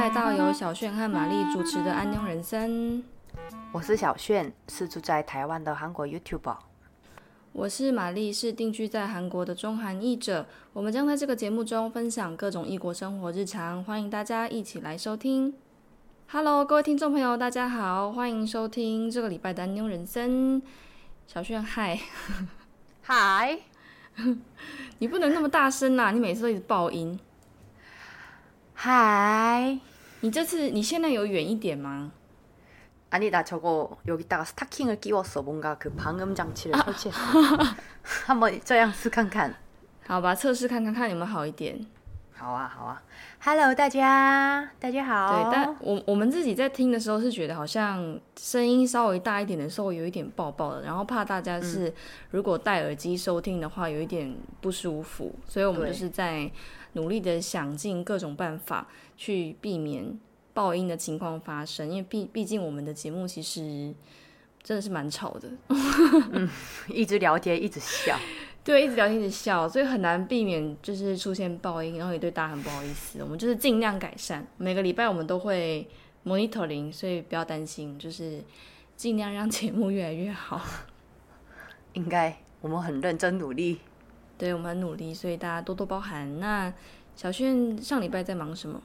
来到由 小炫和玛丽主持的《安妞人生》。我是小炫，是住在台湾的韩国 YouTuber。我是玛丽，是定居在韩国的中韩译者。我们将在这个节目中分享各种异国生活日常，欢迎大家一起来收听。Hello，各位听众朋友，大家好，欢迎收听这个礼拜的《安妞人生》。小炫，嗨，嗨，你不能那么大声啦，你每次都一直爆音。嗨，你这次你现在有远一点吗？ 아니 나 저거 여기다가 스타킹을 끼웠어. 뭔가 그 방음 장치를 설치했어. 한번 这样试看看.好吧，测试看看看有没有好一点。好啊，好啊。Hello，大家，大家好。对，但我我们自己在听的时候是觉得好像声音稍微大一点的时候有一点爆爆的，然后怕大家是如果戴耳机收听的话有一点不舒服，所以我们对就是在 努力的想尽各种办法去避免爆音的情况发生，因为毕毕竟我们的节目其实真的是蛮吵的，一直聊天，一直笑。对，一直聊天一直笑，所以很难避免就是出现爆音，然后也对大家很不好意思。我们就是尽量改善，每个礼拜我们都会 monitoring，所以不要担心，就是尽量让节目越来越好。应该我们很认真努力。对我们很努力，所以大家多多包涵。那小炫上礼拜在忙什么？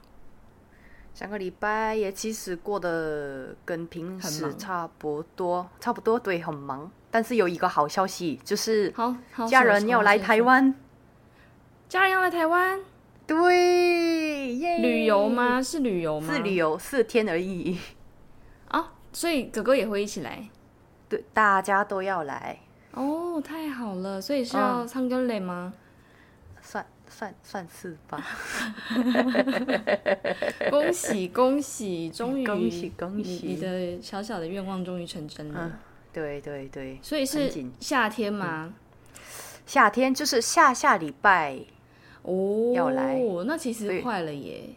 上个礼拜也其实过得跟平时差不多，差不多对，很忙。但是有一个好消息，就是好好，家人要来台，湾。家人要来台湾对，耶！旅游？吗？是旅游吗？是旅游，四天而已。啊，所以哥哥也会一起来。对，大家都要来，哦，太好了，所以是要嗯唱歌嘞吗？算算算是吧。恭喜恭喜，终于恭喜恭喜你的小小的愿望终于成真了。嗯，对对对，所以是夏天吗？夏天就是下下礼拜。哦，要来那其实快了耶，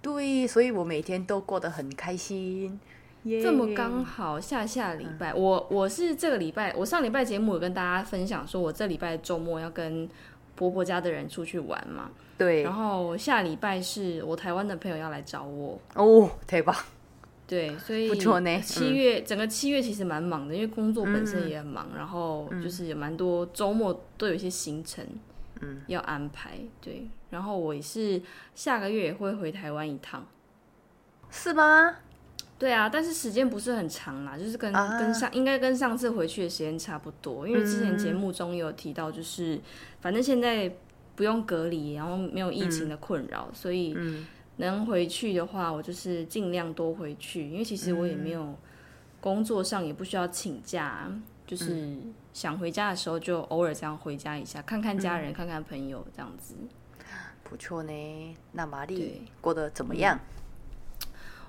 对，所以我每天都过得很开心。耶这么刚好下下礼拜，我我是这个礼拜，我上礼拜节目有跟大家分享说，我这礼拜周末要跟婆婆家的人出去玩嘛，对然后下礼拜是我台湾的朋友要来找我，哦，太棒？对，所以不错呢七月、整个七月其实蛮忙的，因为工作本身也很忙，然后就是有蛮多周末都有一些行程，嗯，要安排。对，然后我也是下个月也会回台湾一趟。是吗？对啊，但是时间不是很长啦，就是跟、啊。跟上应该跟上次回去的时间差不多，因为之前节目中也有提到，就是、反正现在不用隔离，然后没有疫情的困扰，所以能回去的话，我就是尽量多回去，因为其实我也没有工作上也不需要请假，就是想回家的时候就偶尔这样回家一下，看看家人，看看朋友这样子。不错呢。那玛丽过得怎么样？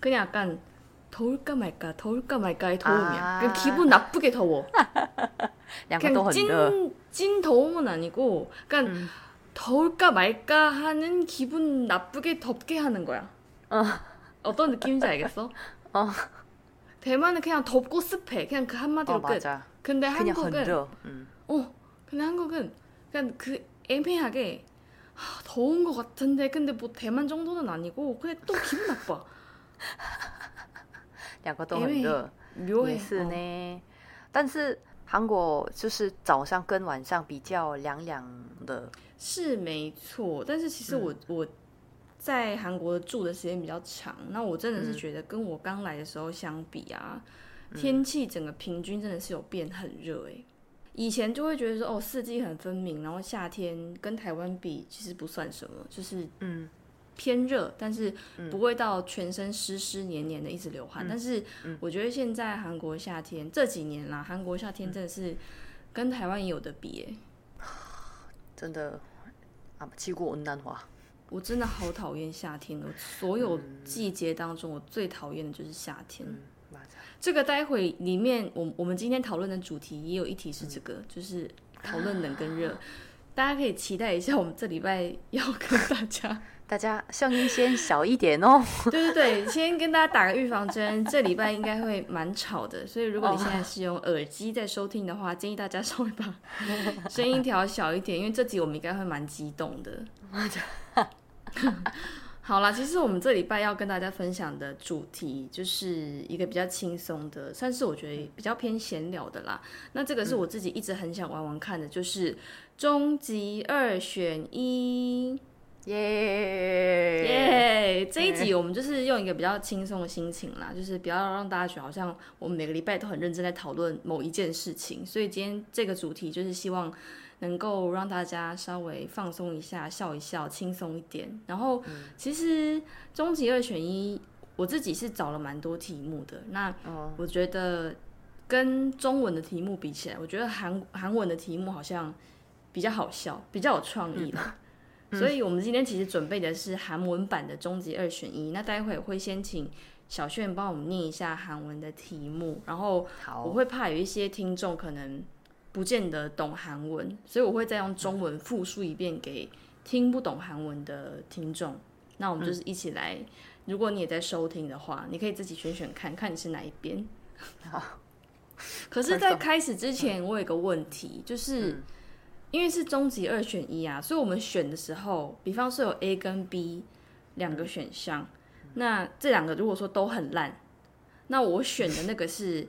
그냥 약간 더울까 말까 더울까 말까의 더움이야. 아. 그냥 기분 나쁘게 더워. 그냥 찐, 찐 더움은 아니고 그러니까 음. 더울까 말까 하는 기분 나쁘게 덥게 하는 거야. 어. 어떤 느낌인지 알겠어? 어. 대만은 그냥 덥고 습해. 그냥 그 한마디로 어, 끝. 맞아. 근데 한국은 음. 어. 근데 한국은 그냥 그 애매하게 하, 더운 것 같은데 근데 뭐 대만 정도는 아니고 근데 또 기분 나빠. 两个都很热，也是呢。但是韩国就是早上跟晚上比较凉凉的，是没错。但是其实我我在韩国住的时间比较长，那我真的是觉得跟我刚来的时候相比啊，天气整个平均真的是有变很热哎。以前就会觉得说哦，四季很分明，然后夏天跟台湾比其实不算什么，就是嗯。偏热，但是不会到全身湿湿黏黏的一直流汗。但是我觉得现在韩国夏天这几年啦，韩国夏天真的是跟台湾也有的比、欸，真的啊，气过温暖化。我真的好讨厌夏天哦！所有季节当中，我最讨厌的就是夏天。这个待会里面，我我们今天讨论的主题也有一题是这个，就是讨论冷跟热。大家可以期待一下，我们这礼拜要跟大家，大家声音先小一点哦。对对对，先跟大家打个预防针，这礼拜应该会蛮吵的，所以如果你现在是用耳机在收听的话，建议大家稍微把 声音调小一点，因为这集我们应该会蛮激动的。好啦，其实我们这礼拜要跟大家分享的主题就是一个比较轻松的，算是我觉得比较偏闲聊的啦。那这个是我自己一直很想玩玩看的，就是终极二选一，耶耶！这一集我们就是用一个比较轻松的心情啦，就是不要让大家觉得好像我们每个礼拜都很认真在讨论某一件事情，所以今天这个主题就是希望。能够让大家稍微放松一下，笑一笑，轻松一点。然后，其实终极二选一，我自己是找了蛮多题目的。那我觉得跟中文的题目比起来，我觉得韩韩文的题目好像比较好笑，比较有创意的。所以，我们今天其实准备的是韩文版的终极二选一。那待会会先请小炫帮我们念一下韩文的题目，然后我会怕有一些听众可能。不见得懂韩文，所以我会再用中文复述一遍给听不懂韩文的听众。那我们就是一起来，如果你也在收听的话，你可以自己选选看看你是哪一边。好。可是，在开始之前，我有个问题，就是因为是终极二选一啊，所以我们选的时候，比方说有 A 跟 B 两个选项，那这两个如果说都很烂，那我选的那个是。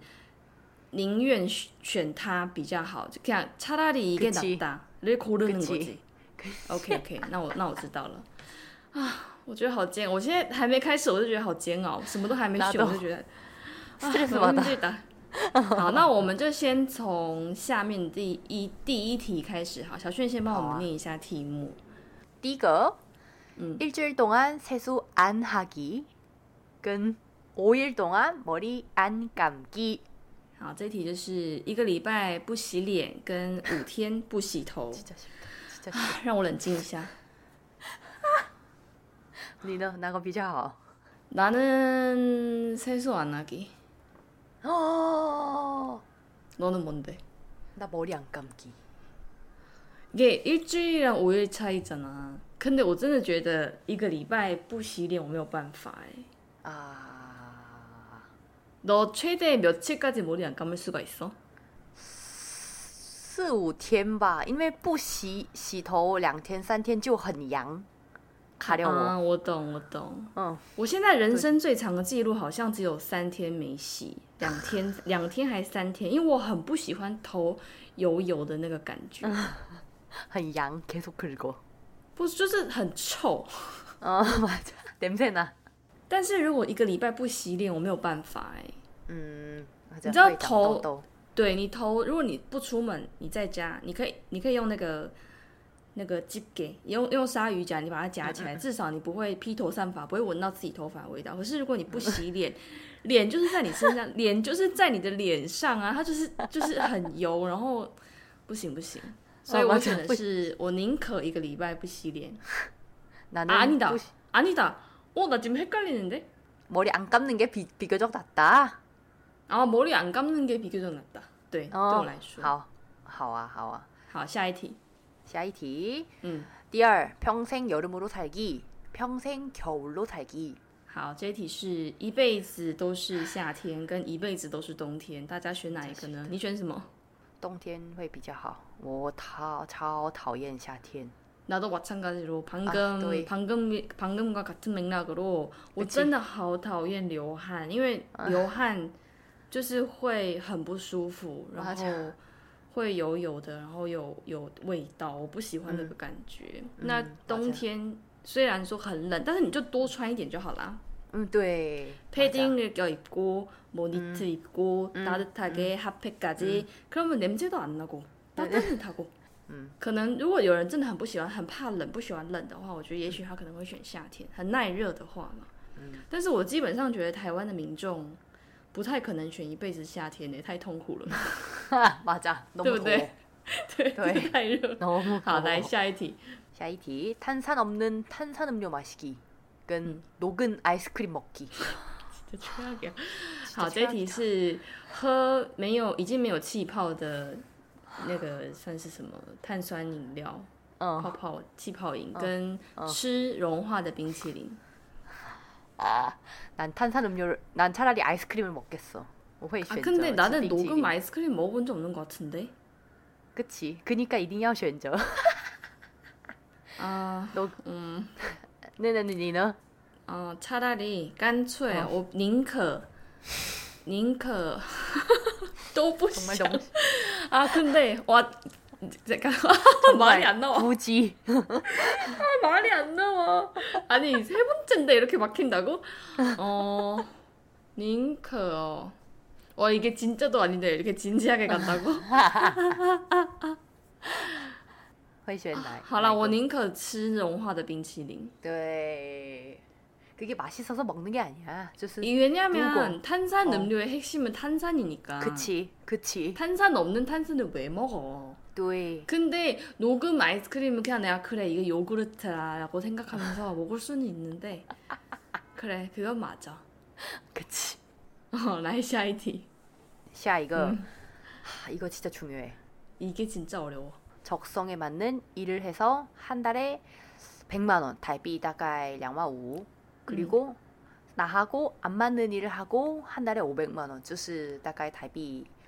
宁愿选它比较好，就这样。差大里一个老大，你哭 OK OK，那我那我知道了。啊，我觉得好煎，我现在还没开始，我就觉得好煎熬，什么都还没选，我就觉得啊，什么的。好，那我们就先从下面第一第一题开始。好，小炫先帮我们念一下题目。第一个，嗯，일주일동안세수안하기跟오일동안머리안감기好，这题就是一个礼拜不洗脸，跟五天不洗头。让我冷静一下。你呢？哪个比较好？나는세수안하 기。 哦。너는뭔 데？ 나머리안감 기。 이게일주일이랑오일차이잖아근데我真的觉得一个礼拜不洗脸我没有办法哎。啊。너 최대 며칠까지 머리 안 감을 수가 있어? 四五天吧，因为不洗洗头两天三天就很痒， 卡掉我。 아, 我懂，我懂。嗯我现在人生最长的记录好像只有三天没洗，两天两天还是三天，因为我很不喜欢头油油的那个感觉。不是，就是很臭。嗯，嗯，你知道头，对你头，如果你不出门，你在家，你可以，你可以用那个那个鸡给，用用鲨鱼夹，你把它夹起来，至少你不会披头散发，不会闻到自己头发的味道。可是如果你不洗脸，脸就是在你身上，脸就是在你的脸上啊，它就是就是很油，然后不行不行，所以我选的是，我宁可一个礼拜不洗脸。아니다阿妮达，哦，나지금헷갈리는데머리안감는게비비교적낫다然后머리안감는게비교적낫다对，对我来说。好，好啊，好啊。好，下一题。 下一题。嗯。第二，평생여름으로살 기， 평생겨울로살 기。 好，这一题是一辈子都是夏天，跟一辈子都是冬天，大家选哪一个呢？你选什么？冬天会比较好。我超超讨厌夏天。나도마찬가지로방금방금방금과같은맥락으로我真的好讨厌流汗，因为流汗。就是会很不舒服，然后 会油油的，然后有有味道，我不喜欢那个感觉。那冬天虽然说很冷，但是你就多穿一点就好啦。嗯，对。패딩을껴입고모니터입고따뜻하게핫팩까지그러면냄새도안나고따뜻하고嗯，可能如果有人真的很不喜欢、很怕冷、不喜欢冷的话，我觉得也许他可能会选夏天，很耐热的话嘛。嗯。但是我基本上觉得台湾的民众。 不太可能选一辈子夏天呢，太痛苦了。马甲，对不对？对对，太热。好，来下一题。 下一题，탄산없는탄산음료마시기跟녹은아이스크림먹기。这缺一个。好，这一题是喝没有已经没有气泡的那个算是什么碳酸饮料？泡泡气泡饮跟吃融化的冰淇淋。 啊，난탄산음료를난차라리아이스크림을먹겠어我会选择。근데나는녹음아이스크림먹어본적없는것같은데 그치그니까이딩要选择。啊，녹음 네네네呢？어차라리간脆我宁可宁可都不想啊！근데와 잠깐말이안나와 굳이 아 말이 안 나와. 아니 세 번째인데 이렇게 막힌다고? 어 링크어. 와 이게 진짜도 아닌데 이렇게 진지하게 간다고? 会选哪好了我宁可吃融化的冰淇淋对 그게 맛있어서 먹는 게 아니야. 왜냐면 탄산 음료의 어. 핵심은 탄산이니까. 그치, 그치. 탄산 없는 탄산을 왜 먹어? 对. 근데 녹음 아이스크림은 그냥 내가 그래 이거 요구르트라고 생각하면서 먹을 수는 있는데 그래 그건 맞아. 그치. 어, 라이시 아이디. 시아 이거 음. 하, 이거 진짜 중요해. 이게 진짜 어려워. 적성에 맞는 일을 해서 한 달에 100만 원, 달비 다가이 양마 우 그리고 음. 나하고 안 맞는 일을 하고 한 달에 500만 원, 주스 다가이 달비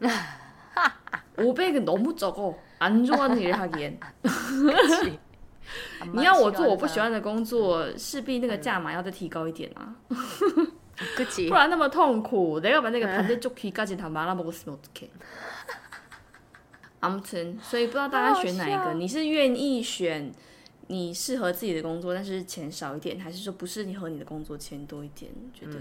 500은 너무 적어. 안 좋아하는 일 하기엔. 你要我做我不喜欢的工作，势必那个价码要再提高一点啊。不然那么痛苦。내가만약에반대쪽귀까지다말아먹었으면어떡해 아무튼所以不知道大家选哪一个？你是愿意选你适合自己的工作，但是钱少一点，还是说不适合你的工作钱多一点？觉得，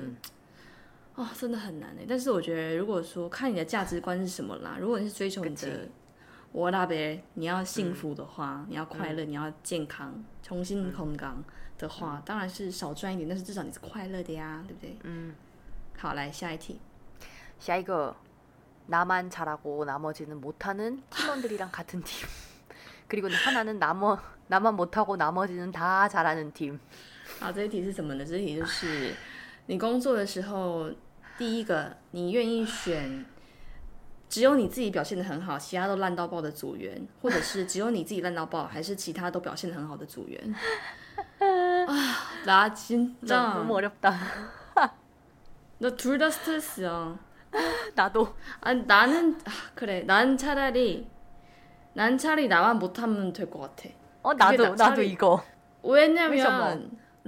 哦，真的很难哎。但是我觉得，如果说看你的价值观是什么啦，如果你是追求你的我那边你要幸福的话，你要快乐，你要健康，重新空港的话，当然是少赚一点，但是至少你是快乐的呀，对不对？嗯。好，来下一题。下一个，나만잘하고나머지는못하는팀원들이랑같은팀그리고하나는나머나만못하고나머지는다잘하는 팀。 好，这一题是什么呢？这一题就是你工作的时候， 第一个你愿意选只有你自己表现的很好，其他都烂到爆的组员，或者是只有你自己烂到爆，还是其他都表现的很好的组员？啊，나진짜너무어렵다 나둘다스트레스야나도아나는그래난차라리난차라리나만못하면될것같아어나도나도이거 왜냐면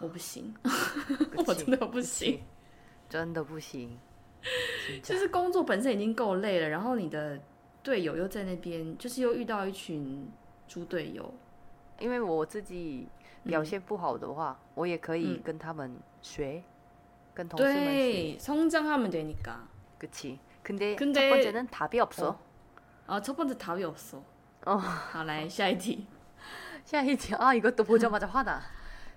我不行，我真的不行，真的不行。就是工作本身已经够累了，然后你的队友又在那边，就是又遇到一群猪队友，因为我自己。表现不好的话，我也可以跟他们学，跟同事们学。성장하면되니까그치근데첫번째는답이없어아첫번째답이없어어好来下一题下一题아이것도보자마자화나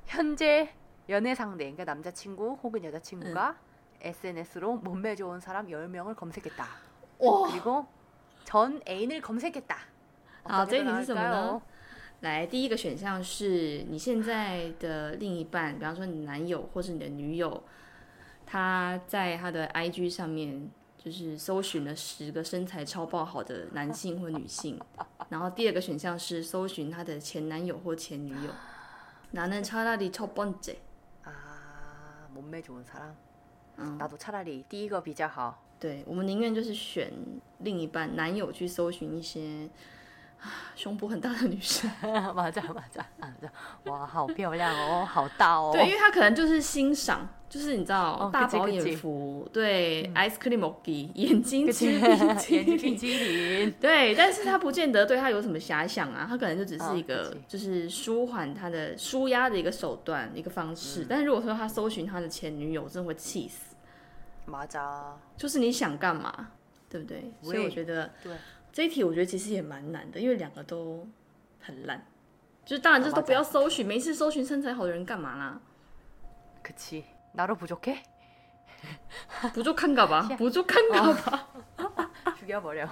현재연애상대그러니까남자친구혹은여자친구가 SNS로몸매좋은사람10명을검색했다그리고전애인을검색했다好这一题是什么呢来，第一个选项是你现在的另一半，比方说你男友或是你的女友，他在他的 IG 上面 就是搜寻了十个身材超爆好的男性或女性，然后第二个选项是搜寻他的前男友或前女友。 나는차라리첫번 째。 啊，몸매좋은사 람。 嗯，나도차라리第一个比较好。对，我们宁愿就是选另一半男友去搜寻一些。 胸脯很大的女生。哇好漂亮哦好大哦。对因为他可能就是欣赏就是你知道大饱眼福对 icecreamogie 眼睛眼睛冰淇淋对但是他不见得对他有什么遐想啊他可能就只是一个就是舒缓他的舒压的一个手段一个方式。但是如果说他搜寻他的前女友真的会气死。麻扎。就是你想干嘛对不对？所以我觉得对。 这一题我觉得其实也蛮难的，因为两个都很烂。就是当然，就是都不要搜寻，没事搜寻身材好的人干嘛啦？可气，나도부족 해？ 부족한가 봐， 부족한가 봐。 죽여버 려。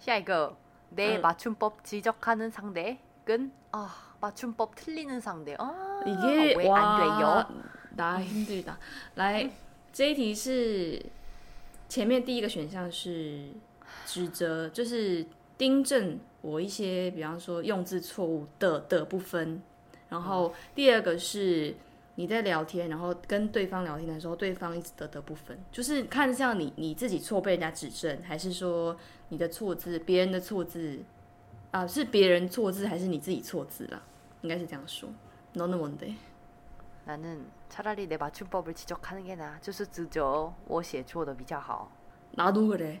下一个，내맞춤법지적하는상대근아맞춤법틀리는상대아이게와나힘들다来，这一题是前面第一个选项是。 指责就是订正我一些，比方说用字错误的的部分。然后第二个是你在聊天，然后跟对方聊天的时候，对方一直的的部分，就是看像你你自己错被人家指正，还是说你的错字，别人的错字啊，是别人错字还是你自己错字啦？应该是这样说。No no one day。나는차라리내맞춤법을지적하는게 나， 就是指责我写错的比较好。나도그래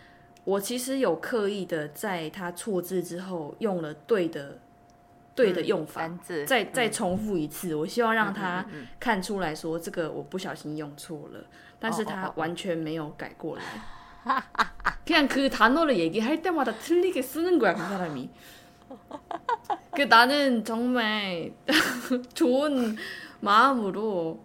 我其实有刻意的在他错字之后用了对的对的用法，再再重复一次。我希望让他看出来说这个我不小心用错了，但是他完全没有改过来。그냥그단어를얘기할때마다틀리게쓰는거야그사람이그나는정말좋은마음으로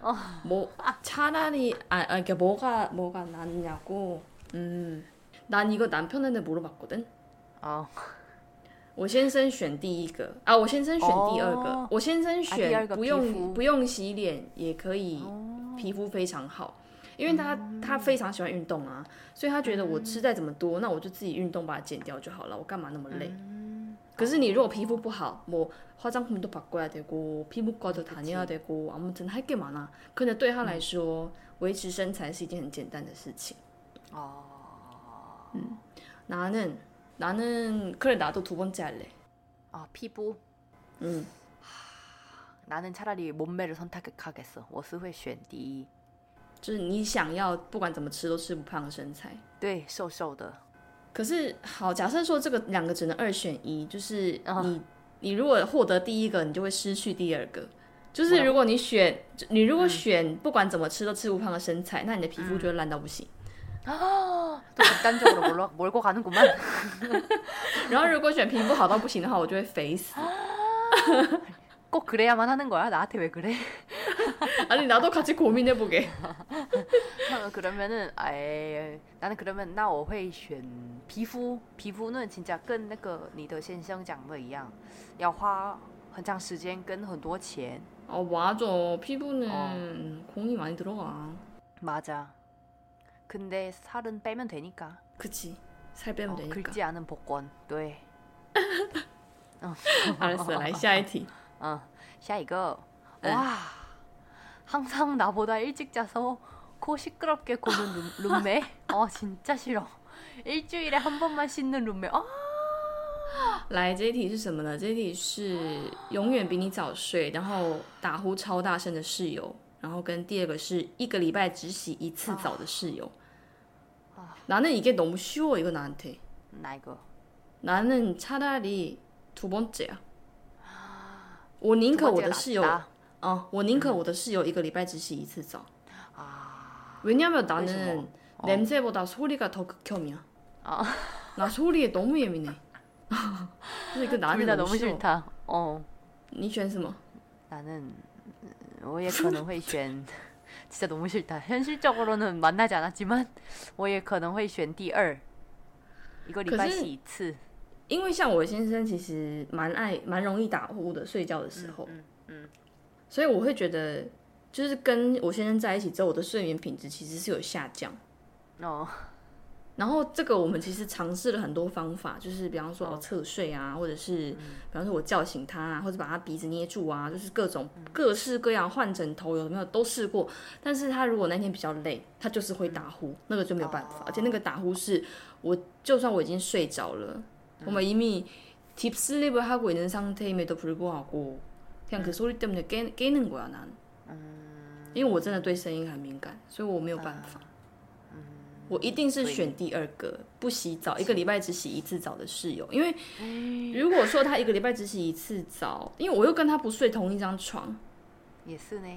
어. 뭐 차라리 아, 아 이게 뭐가 뭐가 낫냐고. 음, 난 이거 남편한테 물어봤거든. 어. 我先生选第一个啊，我先生选第二个。我先生选不用洗脸也可以皮肤非常好，因为他他非常喜欢运动啊，所以他觉得我吃再怎么多，那我就自己运动把它减掉就好了，我干嘛那么累？ 그래서 니로 피부 不好뭐 화장품도 바꿔야 되고 피부과도 다녀야 되고 아무튼 할 게 많아. 근데 对他来说维持身材是一件很简单的事情. 아. 음. 나는 나는 그래 나도 두 번째 할래. 아 피부. 음. 나는 차라리 몸매를 선택하겠어. 我是会选第一，就是你想要不管怎么吃都吃不胖的身材。对，瘦瘦的。 可是好，假设说这个两个只能二选一，就是你你如果获得第一个，你就会失去第二个。就是如果你选你如果选不管怎么吃都吃不胖的身材，那你的皮肤就会烂到不行。啊，都是单적으로몰몰고가는구 만。 然后如果选皮肤好到不行的话，我就会肥死。꼭그래야만하는거야나한테왜그래 아니 나도 같이 고민해 보게. 그러면은 에 나는 그러면 나我会选皮肤皮肤呢진짜跟那个你的先生讲的一样要花很长时间跟很多钱 어 맞아. 피부는 어. 공이 많이 들어가. 맞아. 근데 살은 빼면 되니까. 그치. 살 빼면 어, 되니까. 긁지 않은 복권. 네. 어. 알았어. 来下一题. 어. 下一个. 네. 와. 항상 나보다 일찍 자서 코 시끄럽게 고는 룸메. 어 진짜 싫어. 일주일에 한 번만 씻는 룸메. 아. 来，这一题是什么呢？这一题是永远比你早睡，然后打呼超大声的室友，然后跟第二个是一个礼拜只洗一次澡的室友。나는이게너무쉬워이거나한 테。 哪一个？나는차라리두번째야我宁可我的室友， 哦，我宁可我的室友一个礼拜只洗一次澡。啊。왜냐면나는냄새보다소리가더극혐이야아나소리에너무예민해 이거 나는 너무 싫다. 어. 你选什么? 나는 我也可能会选 진짜 너무 싫다. 현실적으로는 만나지 않았지만 我也可能会选第二. 이거 礼拜洗一次. 因为像我先生其实蛮爱蛮容易打呼的，睡觉的时候。 所以我会觉得，就是跟我先生在一起之后，我的睡眠品质其实是有下降。哦。然后这个我们其实尝试了很多方法，就是比方说哦侧睡啊，或者是比方说我叫醒他啊，或者把他鼻子捏住啊，就是各种各式各样换枕头有没有都试过。但是他如果那天比较累，他就是会打呼，那个就没有办法。而且那个打呼是我就算我已经睡着了，我们이미 deep sleep 하고있는상태임에도불구하고 그냥그소리때문에깨깨는거야난因为我真的对声音很敏感，所以我没有办法。我一定是选第二个不洗澡，一个礼拜只洗一次澡的室友。因为如果说他一个礼拜只洗一次澡，因为我又跟他不睡同一张床，也是呢，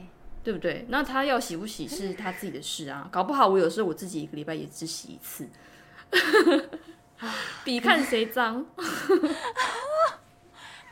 对不对？那他要洗不洗是他自己的事啊。搞不好我有时候我自己一个礼拜也只洗一次，比看谁脏。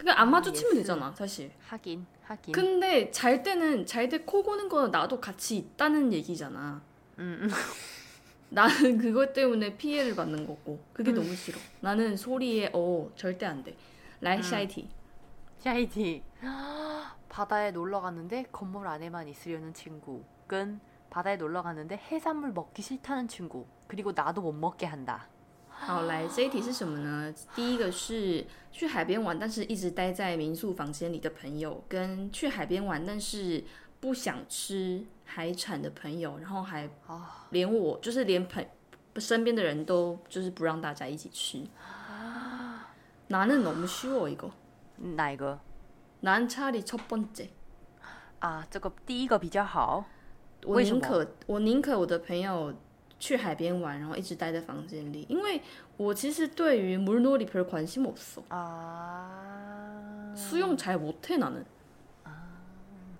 그러니까 안 아, 마주치면. 되잖아 사실 하긴 하긴 근데 잘 때는 잘 때 코 고는 거 나도 같이 있다는 얘기잖아 음. 음. 나는 그것 때문에 피해를 받는 거고 그게 음. 너무 싫어. 나는 소리에 어 절대 안 돼. 라이 샤이티. 샤이티. 바다에 놀러 갔는데 건물 안에만 있으려는 친구. 끈 바다에 놀러 갔는데 해산물 먹기 싫다는 친구. 그리고 나도 못 먹게 한다. 好，来这一题是什么呢？第一个是去海边玩，但是一直待在民宿房间里的朋友，跟去海边玩但是不想吃海产的朋友，然后还连我就是连朋身边的人都就是不让大家一起吃。哪能那么虚哦？一个哪一个？南查理超번째啊，这个第一个比较好。我宁可我宁可我的朋友去海边玩，然后一直待在房间里，因为我其实对于물놀이별관심없어啊，수영잘못해나는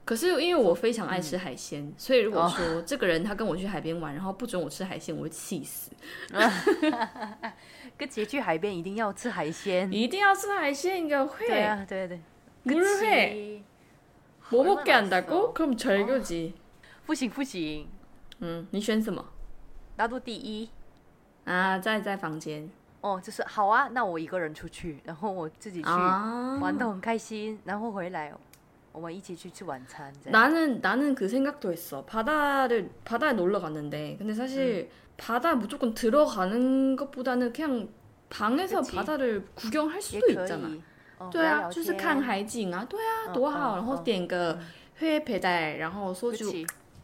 可是因为我非常爱吃海鲜，所以如果说这个人他跟我去海边玩，然后不准我吃海鲜，我会气死。跟姐去海边一定要吃海鲜，一定要吃海鲜，应该会。对啊，对对。물회뭐먹게한다고그럼절교지不行不行。嗯，你选什么？ 拿到第一啊，在在房间。哦，就是好啊，那我一个人出去，然后我自己去玩的很开心，然后回来。 我们一起去吃晚餐. 나는 나는 그 생각도 했어. 바다를 바다에 놀러 갔는데 근데 사실 음. 바다 무조건 들어가는 것보다는 그냥 방에서 그치? 바다를 구경할 수도 있잖아. 어, 对啊，就是看海景啊，对啊，多好。然后点个회 배달，然后소주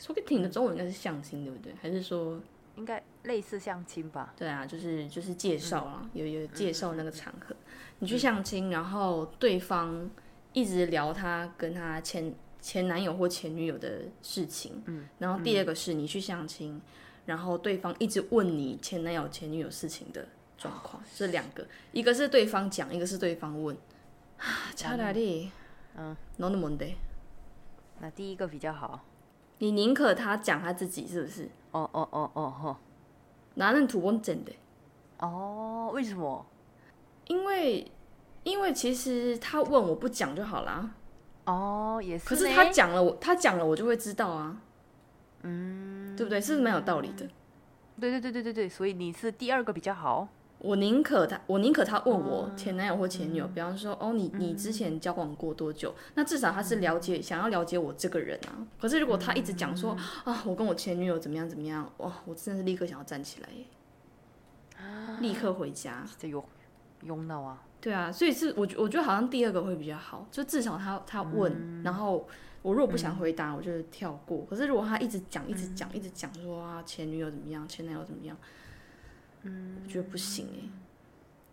说给听的中文应该是相亲对不对？还是说应该类似相亲吧。对啊就是就是介绍啊有有介绍那个场合。你去相亲然后对方一直聊他跟他前前男友或前女友的事情嗯然后第二个是你去相亲然后对方一直问你前男友前女友事情的状况这两个。一个是对方讲一个是对方问。啊查哪里？嗯。那第一个比较好。你宁可他讲他自己是不是？哦哦哦哦哦，哪能土崩真的？哦，为什么？因为因为其实他问我不讲就好啦。哦，也是。可是他讲了我，他讲了我就会知道啊。嗯，对不对？是蛮有道理的。对对对对对对，所以你是第二个比较好。我宁可他，我宁可他问我前男友或前女友，比方说，哦，你你之前交往过多久？那至少他是了解，想要了解我这个人啊。可是如果他一直讲说，啊，我跟我前女友怎么样怎么样，哇，我真的是立刻想要站起来，立刻回家。这有用到啊？对啊，所以是我我觉得好像第二个会比较好，就至少他他问，然后我如果不想回答，我就跳过。可是如果他一直讲，一直讲，一直讲说啊，前女友怎么样，前男友怎么样。嗯，我觉得不行哎，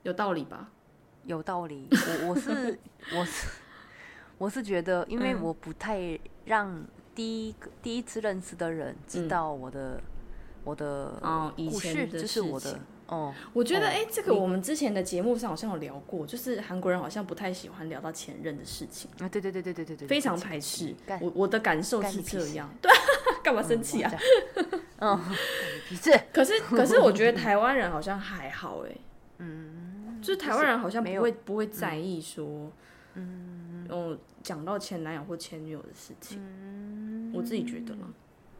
有道理吧？有道理。我我是 我是我是觉得，因为我不太让第一个第一次认识的人知道我的我的哦以前的就是我的哦。我觉得哎，这个我们之前的节目上好像有聊过，就是韩国人好像不太喜欢聊到前任的事情啊。对对对对对对对，非常排斥。我我的感受是这样，对，干嘛生气啊？嗯，是。可是，可是，我觉得台湾人好像还好哎。嗯，就是台湾人好像不会不会在意说，嗯，哦，讲到前男友或前女友的事情。嗯，我自己觉得嘛。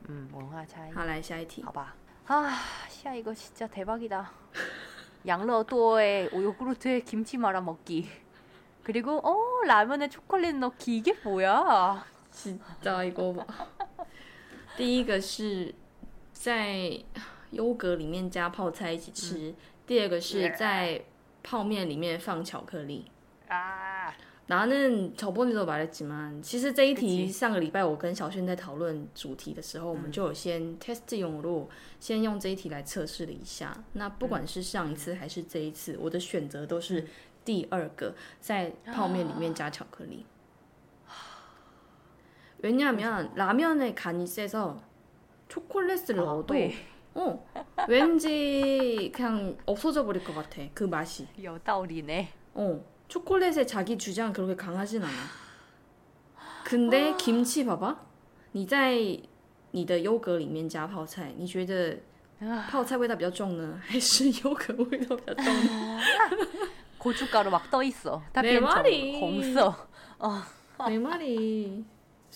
嗯，文化差异。好，来下一题。好吧。啊，下一个진짜대박이다양러도에우유그루트에김치말아먹기그리고어라면에초콜릿넣기이게뭐야 진짜이거 第一个是。在优格里面加泡菜一起吃。第二个是在泡面里面放巧克力。啊。然后那炒波你都把它挤满。其实这一题上个礼拜我跟小轩在讨论主题的时候，我们就有先 test 用路，先用这一题来测试了一下。那不管是上一次还是这一次，我的选择都是第二个，在泡面里面加巧克力。 왜냐면라면의간이세서 초콜릿을 넣어도 어 왠지 그냥 없어져 버릴 것 같아 그 맛이. 여다우리네. 어 초콜릿에 자기 주장 그렇게 강하진 않아. 근데 김치 봐봐. 你在你的优格里面加泡菜，你觉得泡菜味道比较重呢，还是优格味道比较重呢？ 고춧가루 막 떠 있어. 내 말이. 홍色. 어. 내 말이.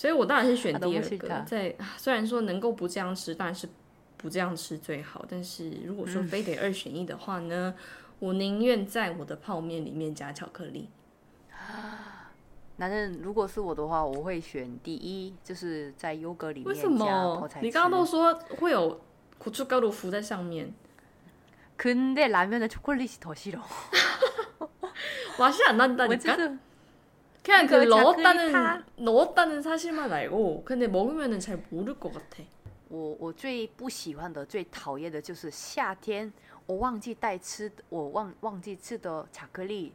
所以我当然是选第二个。在虽然说能够不这样吃，当然是不这样吃最好。但是如果说非得二选一的话呢，我宁愿在我的泡面里面加巧克力。男人如果是我的话，我会选第一，就是在优格里面加泡菜。你刚刚都说会有苦醋高露浮在上面。근데라면에초콜릿이더싫어맛이안난다니까 그냥 그 넣었다는 넣었다는 사실만 알고 근데 먹으면은 잘 모를 것 같아. 我我最不喜欢的最讨厌的就是夏天我忘记带吃我忘忘记吃的巧克力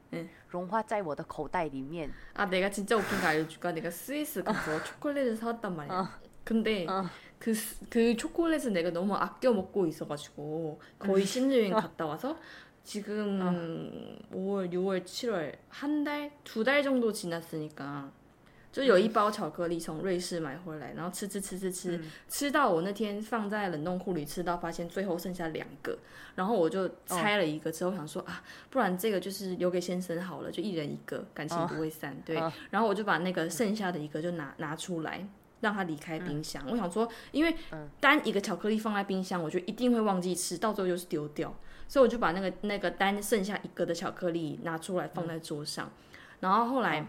融化在我的口袋里面 아 내가 진짜 웃긴 거 알려줄까? 내가 스위스 가서 초콜릿을 사왔단 말이야. 어. 근데 어. 그, 그 초콜릿을 내가 너무 아껴 먹고 있어가지고 거의 음. 신여행 갔다 와서 지금 어. 5월, 6월, 7월 한 달, 두 달 정도 지났으니까 就有一包巧克力从瑞士买回来，然后吃吃吃吃吃到我那天放在冷冻库里吃到发现最后剩下两个，然后我就拆了一个之后想说啊，不然这个就是留给先生好了，就一人一个，感情不会散。对，然后我就把那个剩下的一个就拿拿出来。让他离开冰箱，我想说，因为单一个巧克力放在冰箱，我就一定会忘记吃，到最后就是丢掉。 所以我就把那个那个单剩下一个的巧克力拿出来放在桌上，然后后来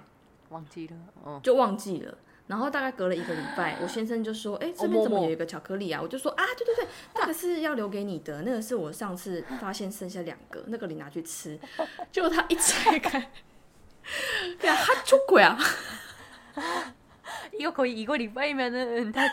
忘记了，就忘记了。 然后大概隔了一个礼拜，我先生就说：“哎，这边怎么有一个巧克力啊？”我就说：“啊，对对对，那个是要留给你的，那个是我上次发现剩下两个，那个你拿去吃。”结果他一拆开，呀，他出轨啊！이거거의이거리빠이면은다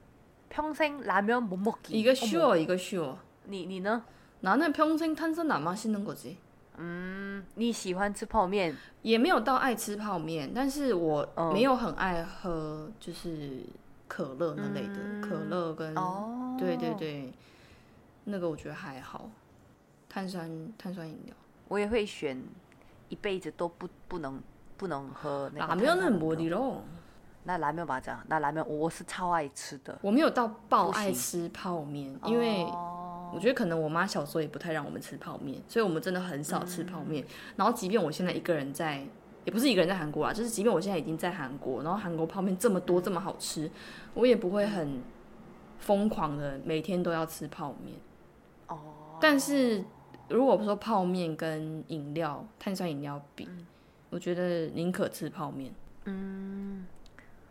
평생라면못먹기一个 sure，一个 sure。你你呢？나는평생탄산안마시는거지嗯，你喜欢吃泡面，也没有到爱吃泡面，但是我没有很爱喝，就是可乐那类的可乐跟，对对对，那个我觉得还好。碳酸碳酸饮料，我也会选一辈子都不不能不能喝那个。라면은뭐리 로？ 那拉面吧，这样，那拉面我是超爱吃的。我没有到爆爱吃泡面，因为。我觉得可能我妈小时候也不太让我们吃泡面，所以我们真的很少吃泡面。然后，即便我现在一个人在，也不是一个人在韩国啊，就是即便我现在已经在韩国，然后韩国泡面这么多这么好吃，我也不会很疯狂的每天都要吃泡面。哦。但是如果说泡面跟饮料、碳酸饮料比，我觉得宁可吃泡面。嗯。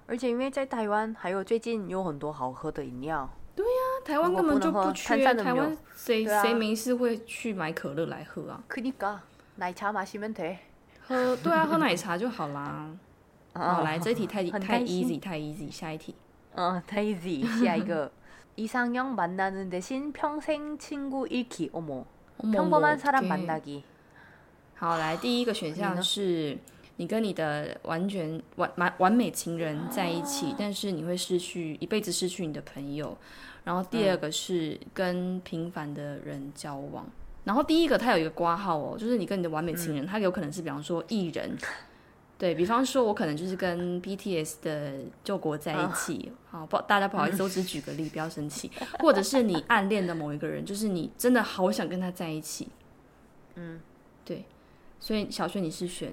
而且因为在台湾，还有最近有很多好喝的饮料。对呀，台湾根本就不缺。台湾谁谁没事会去买可乐来喝啊？그니까奶茶마시면 돼。 喝对啊，喝奶茶就好啦。好，来这一题太太 easy 太 easy，下一题。嗯，太 easy，下一个。이상형만나는대신평생친구잃기어머평범한사람만나기好，来第一个选项是。 你跟你的完全完完完美情人在一起，但是你会失去一辈子失去你的朋友。然后第二个是跟平凡的人交往。然后第一个他有一个挂号哦，就是你跟你的完美情人，他有可能是比方说艺人，对比方说我可能就是跟 BTS 的救国在一起。好，不大家不好意思，我只举个例，不要生气。或者是你暗恋的某一个人，就是你真的好想跟他在一起。嗯，对。所以小轩你是选？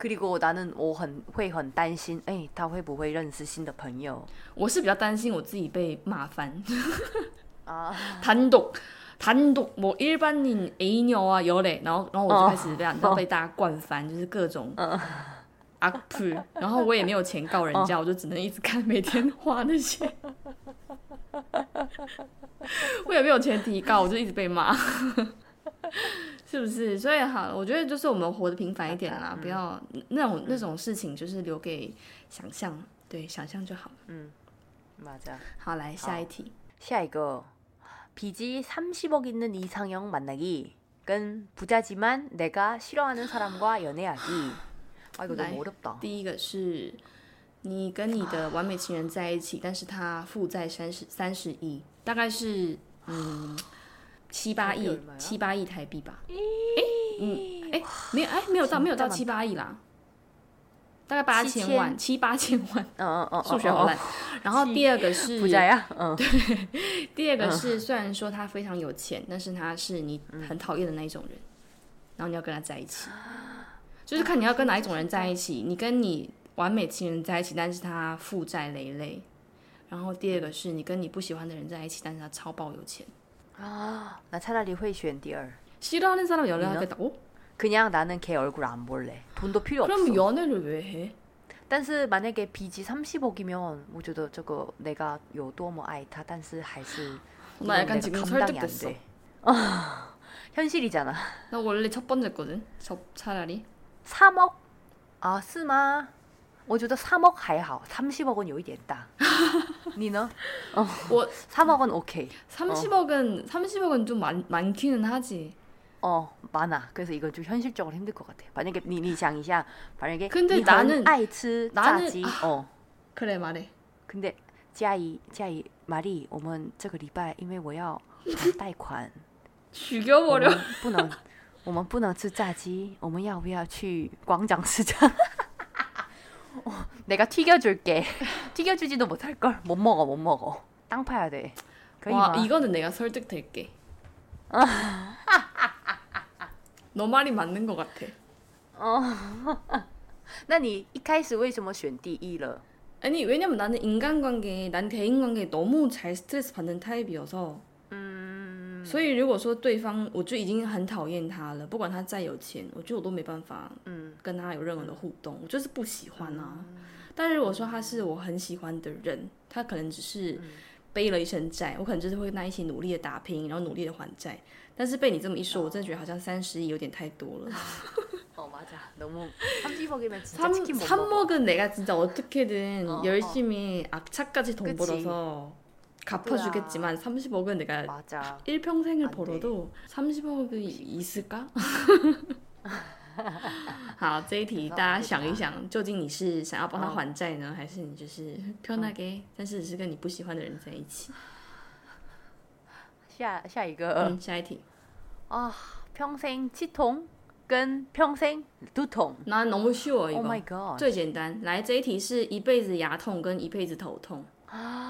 그리고나는我很会很担心，哎，他会不会认识新的朋友？我是比较担心我自己被骂翻。啊，单独单独뭐일반인 A 녀와연 애， 然后然后我就开始这样，然后被大家灌翻，就是各种啊噗，然后我也没有钱告人家，我就只能一直看，每天花那些。我也没有钱提告，我就一直被骂。 是不是？所以好，我觉得就是我们活得平凡一点啦，不要那种那种事情，就是留给想象，对，想象就好了。嗯，맞아好，来下一题。下一个，비지삼십억있는이상형만나기근부자지만내가싫어하는사람과연애하기啊，이거너무어렵다第一个是，你跟你的完美情人在一起，但是他负债三十三十亿，大概是嗯。 七八亿，七八亿台币吧。哎，嗯，哎，没有，哎，没有到，没有到七八亿啦，大概八千万，七八千万。嗯嗯嗯，数学好烂。然后第二个是，嗯，对，第二个是，虽然说他非常有钱，但是他是你很讨厌的那一种人，然后你要跟他在一起，就是看你要跟哪一种人在一起。你跟你完美情人在一起，但是他负债累累。然后第二个是你跟你不喜欢的人在一起，但是他超爆有钱。 아, 나 차라리 会选第二. 싫어하는 사람 연애하겠다고? 그냥 나는 걔 얼굴 안 볼래. 돈도 필요 그럼 없어. 그럼 연애를 왜 해? 但是 만약에 빚이 30억이면 我觉得这个 내가 有多么爱他但是还是나 약간 지금 설득됐어. 현실이잖아. 나 원래 첫 번째거든. 저 차라리. 3억? 아, 쓰마. 我觉得三억还好，三十억은有一点大。你呢？哦，我三억은 OK。 30억은 30억은 좀 많, 많기는 하지. 어 많아. 그래서 이건 좀 현실적으로 힘들 것 같아. 만약에 니, 想一下, 만약에 근데 你很爱吃炸鸡, 어. 그래 말해. 근데 嘉怡嘉怡 말이 我们这个礼拜因为我要贷款 죽여버려. 不能我们不能吃炸鸡我们要不要去广场市场 어, 내가 튀겨줄게 튀겨주지도 못할걸 못 먹어 못 먹어 땅 파야 돼 와, 이거는 내가 설득될게 너 말이 맞는 것 같아. 어. 那你一开始为什么选第一了？ 아니 왜냐면 나는 인간관계, 난 대인관계 너무 잘 스트레스 받는 타입이어서. 음. 所以如果说对方，我就已经很讨厌他了。不管他再有钱，我就我都没办法跟他有任何的互动。我就是不喜欢啊。但是我说他是我很喜欢的人，他可能只是背了一身债，我可能就是会那一些努力的打拼，然后努力的还债。但是被你这么一说，我真的觉得好像三十亿有点太多了。 30억은 어, 열심히 어. 악차까지 돈 그치. 벌어서 갚아주겠지만 30억은 내가 맞아. 일평생을 벌어도 30억이 있을까? 好，这一题大家想一想，究竟你是想要帮他还债呢，还是你就是편하게但是是跟你不喜欢的人在一起？下下一个，嗯，下一题。 跟평생 두통。 难， 너무 쉬워 이거. Oh my god. 来，这一题是一辈子牙痛跟一辈子头痛。아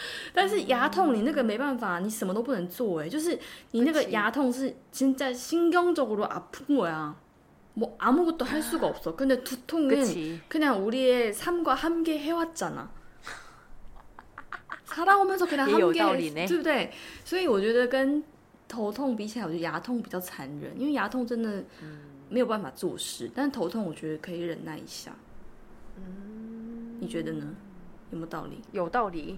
但是牙痛你那个没办法，你什么都不能做哎，就是你那个牙痛是现在心경적으로아픈거야뭐아무것도할수가없어근데두통은그냥우리의삶과함께해왔잖아살아오면서그냥함께对不对？所以我觉得跟头痛比起来，我觉得牙痛比较残忍，因为牙痛真的没有办法做事，但是头痛我觉得可以忍耐一下。你觉得呢？有没有道理？有道理，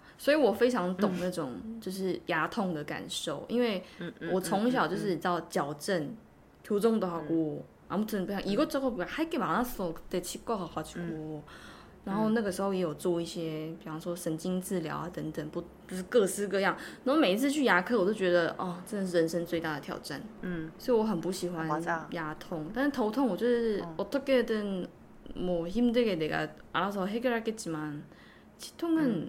所以我非常懂那种就是牙痛的感受，因为我从小就是到矫正，途中都하고아무튼그냥이것저것할게많았어그때치과가가지고然后那个时候也有做一些，比方说神经治疗啊等等，不不是各式各样。然后每一次去牙科，我都觉得哦，真的是人生最大的挑战。嗯，所以我很不喜欢牙痛，但是头痛我就是어떻게든뭐힘들게내가알아서해결하겠지만치통은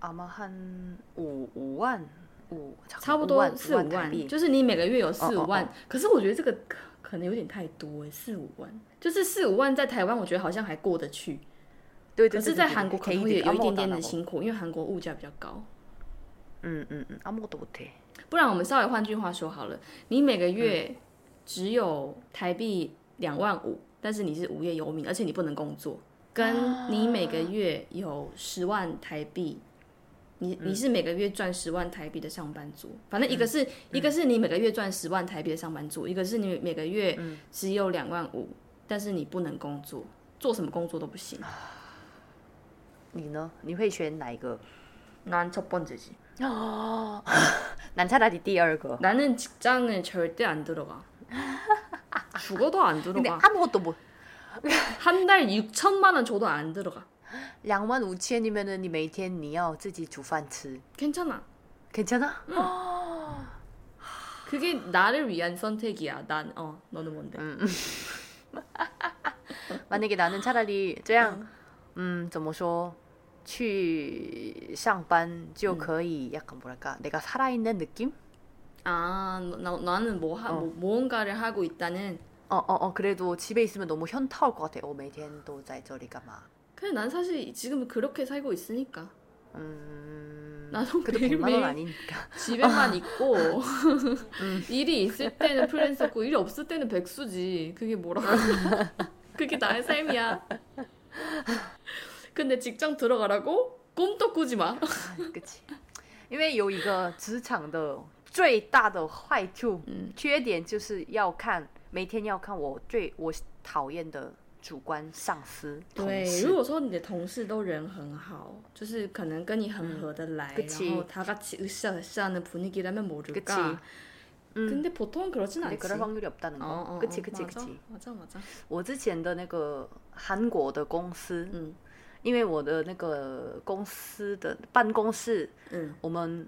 阿妈汉五五万五，差不多四五万，就是你每个月有四五万。可是我觉得这个可能有点太多哎，四五万，就是四五万在台湾，我觉得好像还过得去。对，可是，在韩国可能会有一点点的辛苦，因为韩国物价比较高。嗯嗯嗯，阿莫都不不然我们稍微换句话说好了，你每个月只有台币两万五，但是你是无业游民，而且你不能工作，跟你每个月有十万台币你你是每个月赚十万台币的上班族，反正一个是一个是你每个月赚十万台币的上班族，一个是你每个月只有两万五，但是你不能工作，做什么工作都不行。你呢？你会选哪一个？난첫번째지 난차라리第二个。나는직장을절대안들어가 죽어도 안 근데 들어가. 아무것도 못. 한 달 6천만 원 줘도 안 들어가. 两万五千里面呢，你每一天你要自己煮饭吃， 괜찮아. 괜찮아? 그게 나를 위한 선택이야. 난 어, 너는 뭔데? 만약에 나는 차라리 这样, 음, 怎么说?去上班就可以 약간 뭐랄까? 내가 살아있는 느낌? 아, 나, 나는 뭐, 하, 어. 뭐 무언가를 하고 있다는. 어, 어, 어, 그래도 집에 있으면 너무 현타올 것 같아. 어, 每天都在这里干嘛? 근데 난 사실 지금 그렇게 살고 있으니까. 음, 나도 그래도 매일매일 100만 원 아니니까. 집에만 있고 일이 있을 때는 프리랜서고 일이 없을 때는 백수지. 그게 뭐라고? 그게 나의 삶이야. 근데 직장 들어가라고 꿈도 꾸지 마. 可惜，因为有一个职场的最大的坏处、嗯缺点，就是要看每天要看我最我讨厌的 主观上司同对，如事。果说你的同事都人很好，就是可能跟你很合得来， 그치 然后다같이으쌰으쌰하는 분위기라면 그치 모를까. 음. 근데 보통은 그렇진 근데 않지. 그럴 확률이 없다는 거. 어, 어, 그치, 어, 그치, 맞아, 그치. 맞아, 맞아. 我之前的那个韩国的公司，嗯因为我的那个公司的办公室，嗯我们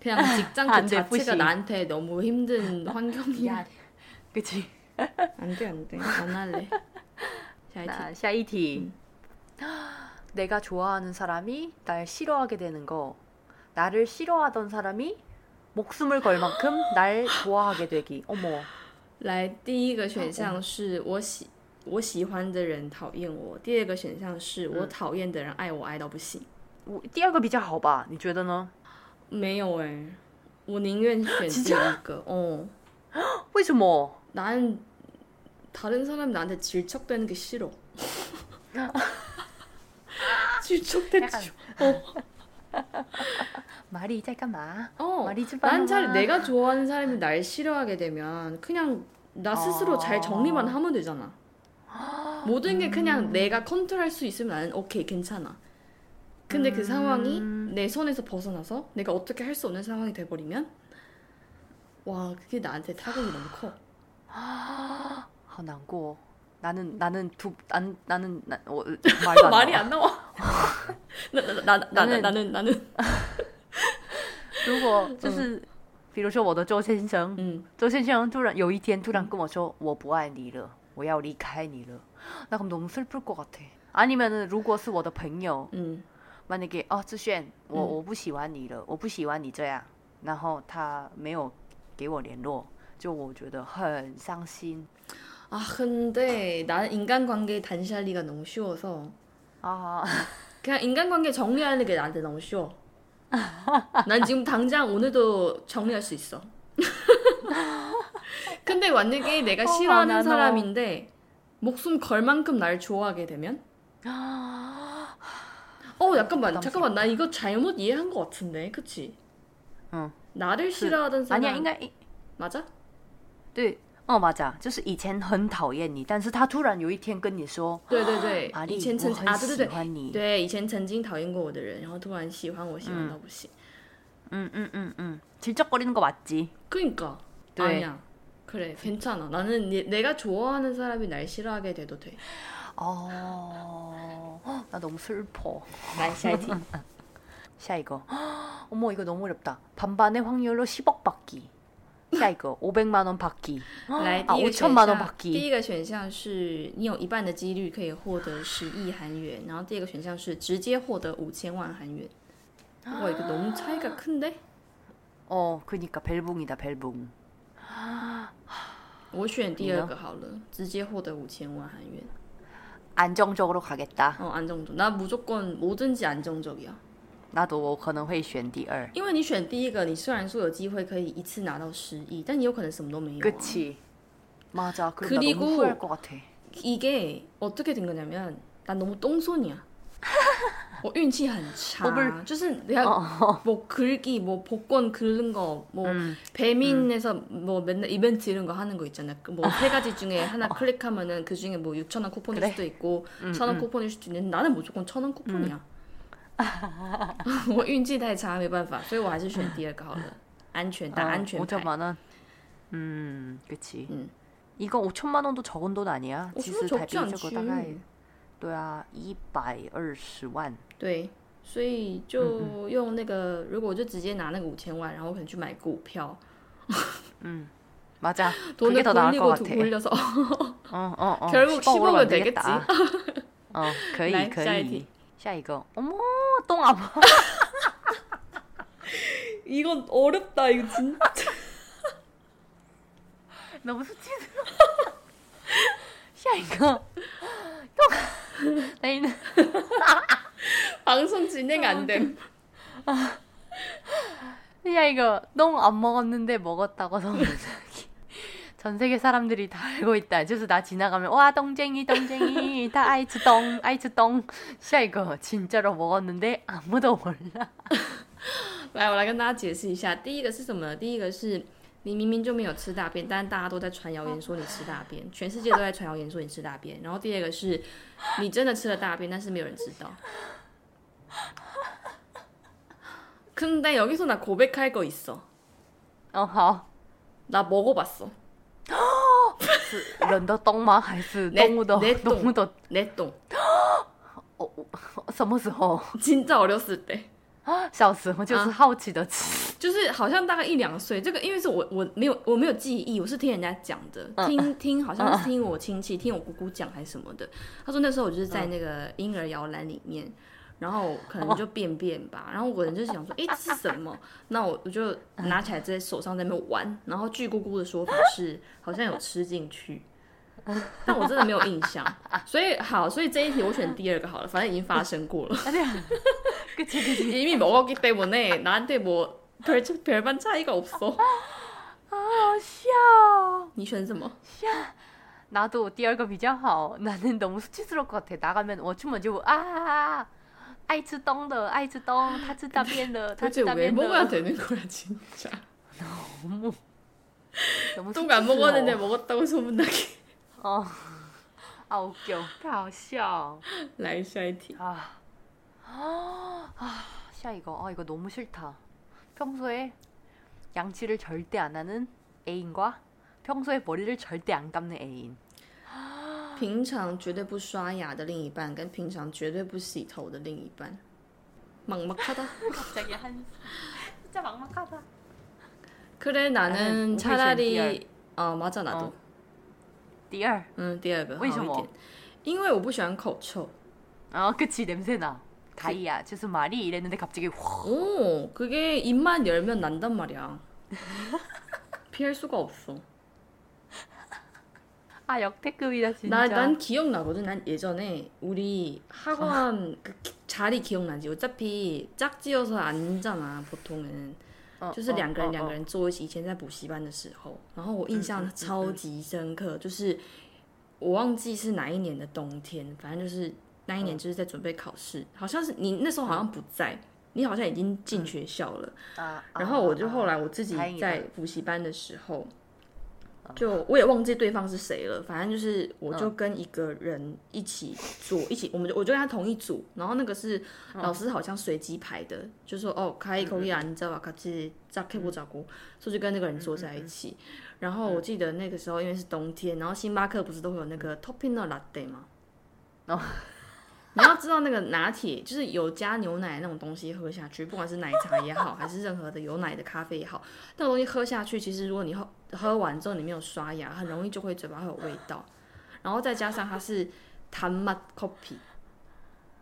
그냥 직장 그 안 돼, 자체가 뿌시. 나한테 너무 힘든 환경이야. 그치? 안 돼, 안 돼. 안 할래. 자, 이제 나 샤이티. 내가 좋아하는 사람이 날 싫어하게 되는 거. 나를 싫어하던 사람이 목숨을 걸 만큼 날 좋아하게 되기. 어머. 来第一个选项是我喜我喜欢的人讨厌我，第二个选项是我讨厌的人爱我爱到不行。我第二个比较好吧？你觉得呢？ 어, 没有哎、我宁愿选第一个。哦，为什么？ 난 다른 사람이 나한테 질척대는 게 싫어. 질척대지. 어, 말이 在干嘛? 어. 말이 좀 난 많아. 잘 내가 좋아하는 사람이 날 싫어하게 되면 그냥 나 스스로 아. 잘 정리만 하면 되잖아. 모든 게 그냥 내가 컨트롤할 수 있으면 나는 오케이 괜찮아. 근데 그 상황이 내 손에서 벗어나서 내가 어떻게 할 수 없는 상황이 돼버리면 와 그게 나한테 타격이 너무 커. 아, 난고. 나는 나는 두 난, 나는 나, 어, 말도 안 말이 나와. 안 나와. 나, 나, 나, 나, 나는 나는- 나는 나는 如果就是，比如说我的周先生， 음. 周先生突然有一天突然跟我说我不爱你了，我要离开你了，那그럼너무슬플것같아 아니면은如果是我的朋友， 음. 만약에哦志炫，我嗯我不喜欢你了，我不喜欢你这样，然后他没有给我联络，就我觉得很伤心 아 근데 나는 인간관계 단시하기가 너무 쉬워서 啊。 그냥 인간관계 정리하는 게 나한테 너무 쉬워. 난 지금 당장 오늘도 정리할 수 있어. 근데 만약에 내가 어, 싫어하는 많아, 너. 사람인데 목숨 걸 만큼 날 좋아하게 되면 어 잠깐만 부담스러워. 잠깐만 나 이거 잘못 이해한 것 같은데 그치? 응. 나를 싫어하던 사람 아니야, 应该 맞아? 对，哦，맞아，就是以前很讨厌你，但是他突然有一天跟你说，对对对，阿丽以前曾我很啊对对对喜欢你对以前曾经讨厌过我的人，然后突然喜欢我，喜欢到不行。 음, 음, 음, 음. 질척거리는 거 맞지? 그러니까 네. 아니야. 그래 괜찮아. 나는 내- 내가 좋아하는 사람이 날 싫어하게 돼도 돼. 어, 나 너무 슬퍼. 날 샤이티. 샤 이거. 어머 이거 너무 어렵다. 반반의 확률로 10억 받기. 샤 이거 500만 원 받기. 来，啊第一个5천만 选 원 项， 받기 第一个选项是你有一半的几率可以获得十亿韩元，然后第二个选项是直接获得五千万韩元。我有一个 그 너무 차이가 큰데? 어, 그니까 벨붕이다 벨붕. 我选第二个好了，直接获得五千万韩元。 안정적으로 가겠다. 어 안정적. 나 무조건 뭐든지 안정적이야. 나도 可能会选第一个，你虽然说有机会可以一次拿到十亿，但你有可能什么都没有、啊。 그치. 맞아. 그리고 후회할 것 같아. 이게 어떻게 된 거냐면 난 너무 똥손이야. 我运气很差，就是내가뭐 글기, 뭐 복권 긁는 거, 뭐 음. 배민에서 음. 뭐 맨날 이벤트 이런 거 하는 거 있잖아. 뭐 세 가지 중에 하나 클릭하면은 그 중에 뭐 6천 원 쿠폰일 그래? 수도 있고 음, 천원 음. 쿠폰일 수도 있는데 나는 무조건 천 원 쿠폰이야. 我运气太差，没办法，所以我还是选第二个好了，安全打安全牌。 5천만 원. 음, 그치. 음. 이거 5천만 원도 적은 돈 아니야? 5천만 적지 않지. 对啊，一百二十万。 对，所以就用那个，如果我就直接拿那个五千万，然后我可能去买股票。嗯，맞아돈을돌리고돌려서어어어결국십억은되겠지어可以可以下一个어머똥아파이건어렵다이거진짜너무수치스러워下一个똥 나이는 방송 진행 안 됨. 야 이거 똥 안 먹었는데 먹었다고 소문나기. 전 세계 사람들이 다 알고 있다. 그래서 나 지나가면 와 똥쟁이 똥쟁이 다 아이츠 똥 아이츠 똥. 야 이거 진짜로 먹었는데 아무도 몰라. 来，我来跟大家解释一下。第一个是什么呢？第一个是 你明明就没有吃大便，但是大家都在传谣言说你吃大便，全世界都在传谣言说你吃大便。然后第二个是，你真的吃了大便，但是没有人知道。근데여기서나고백할거있어어하나먹어봤어是人的洞吗？还是动物的？动物的？내 똥？ 哦，什么时候？진짜어렸을때 小时候就是好奇的吃，就是好像大概一两岁。这个因为是我我没有我没有记忆，我是听人家讲的，听 听好像是听我亲戚听我姑姑讲还是什么的。他说那时候我就是在那个婴儿摇篮里面，然后可能就便便吧，然后我人就想说，哎，这是什么？那我我就拿起来在手上在那边玩。然后据姑姑的说法是，好像有吃进去。但我真的没有印象，所以好，所以这一题我选第二个好了，反正已经发生过了。그치그치 이미먹었기때문에나한테뭐별별반차이가없어啊，好笑！你选什么？나도第二个比较好。나는너무수치스러울것같아나가면어주면就啊，爱吃东的爱吃东，他吃大便的他吃大便的。왜먹어야되는거야진짜너무너무똥안먹었는데먹었다고소문나게 어, 아 웃겨. 太好笑.来下一题. 아, 아, 샤 이거, 아 이거 너무 싫다. 평소에 양치를 절대 안 하는 애인과 평소에 머리를 절대 안 감는 애인. 平常绝对不刷牙的另一半跟平常绝对不洗头的另一半막막하다 갑자기 한 진짜 막막하다. 그래 나는 차라리 어 맞아 나도. 어. 第二，嗯，第二个为什么？因为我不喜欢口臭。啊，그치냄새나다이야죄송말이이랬는데갑자기확오그게입만열면난단말이야 피할수가없어아역대급이다진짜난기억나거든난예전에우리학원그자리기억나지어차피짝지어서앉잖아보통은 就是两个人两个人坐一起，以前在补习班的时候，然后我印象超级深刻，就是我忘记是哪一年的冬天，反正就是那一年就是在准备考试，好像是你那时候好像不在，你好像已经进学校了，然后我就后来我自己在补习班的时候。就我也忘记对方是谁了，反正就是我就跟一个人一起坐，一起我们就我就跟他同一组，然后那个是老师好像随机排的，就说哦开口一啊，你知道吧？卡其扎 K 不所以就跟那个人坐在一起。然后我记得那个时候因为是冬天，然后星巴克不是都会有那个 Topping Latte 吗？哦。你要知道那个拿铁就是有加牛奶那种东西喝下去，不管是奶茶也好，还是任何的有奶的咖啡也好，那种东西喝下去，其实如果你喝喝完之后你没有刷牙，很容易就会嘴巴会有味道。然后再加上它是弹 mat coffee，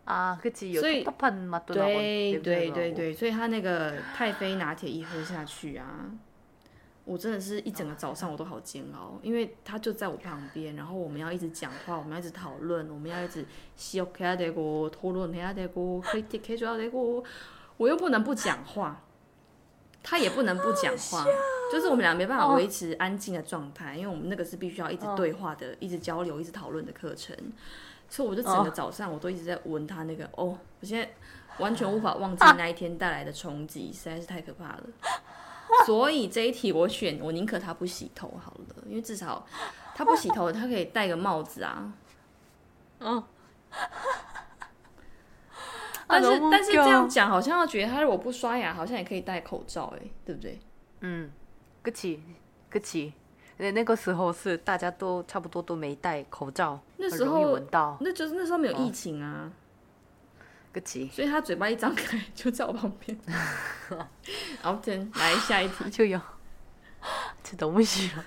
啊，그치有所以 텁텁한맛도 나고 对 냄새도 对 나고 对对，所以他那个太妃拿铁一喝下去啊，我真的是一整个早上我都好煎熬，因为他就在我旁边，然后我们要一直讲话，我们要一直讨论，我们要一直시역해야되고토론해야되고크리틱해줘야되고，我又不能不讲话， 他也不能不讲话，就是我们俩没办法维持安静的状态，因为我们那个是必须要一直对话的、一直交流、一直讨论的课程，所以我就整个早上我都一直在闻他那个哦，我现在完全无法忘记那一天带来的冲击，实在是太可怕了。所以这一题我选，我宁可他不洗头好了，因为至少他不洗头，他可以戴个帽子啊。嗯，但是啊너무 但是这 웃겨 样讲，好像要觉得他如果不刷牙，好像也可以戴口罩，哎，对不对？ 음, 그치, 그치. 근데 那个时候是大家都差不多都没戴口罩，那时很容易候闻到，那就是那时候没有疫情啊， 그치. 所以他嘴巴一张开就在我旁边。然后天来下一题， 저요. 진짜 너무 싫어.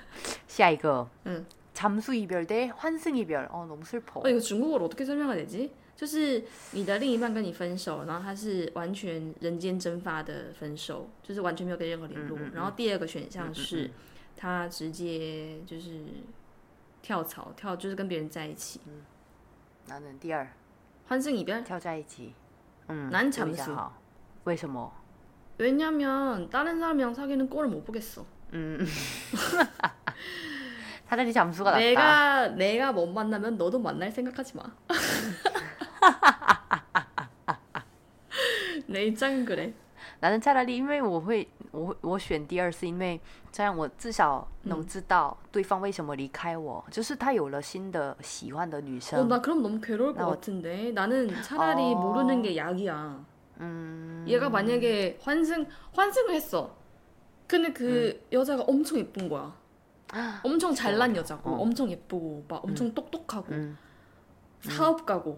下一个, 응. 잠수 이별 대 환승 이별. 어, 너무 슬퍼. 어, 이거 중국어로 어떻게 설명해야 되지? 就是你的另一半跟你分手，然后他是完全人间蒸发的分手，就是完全没有跟任何联络。然后第二个选项是，他直接就是跳槽，跳就是跟别人在一起， 나는 第二,欢声一边。跳在一起. 음, 난 또比较 잠수. 好.为什么? 왜냐면 다른 사람이랑 사귀는 꼴을 못 보겠어. 음. 차라리 잠수가 낫다. 내가 내가 못 만나면 너도 만날 생각하지 마. 내 입장은 그래. 나는 차라리 因为我会我我选第二是因为这样我至少能知道对方为什么离开我，就是他有了新的喜欢的女 어, 生。 나 그럼 너무 괴로울 것 나 어- 같은데. 나는 차라리 어. 모르는 게 약이야. 嗯， 얘가 만약에 환승 환승을 했어. 근데 그 여자가 엄청 예쁜 거야. 엄청 잘난 여자고, 어. 엄청 예쁘고, 막 엄청 똑똑하고, 嗯 사업가고,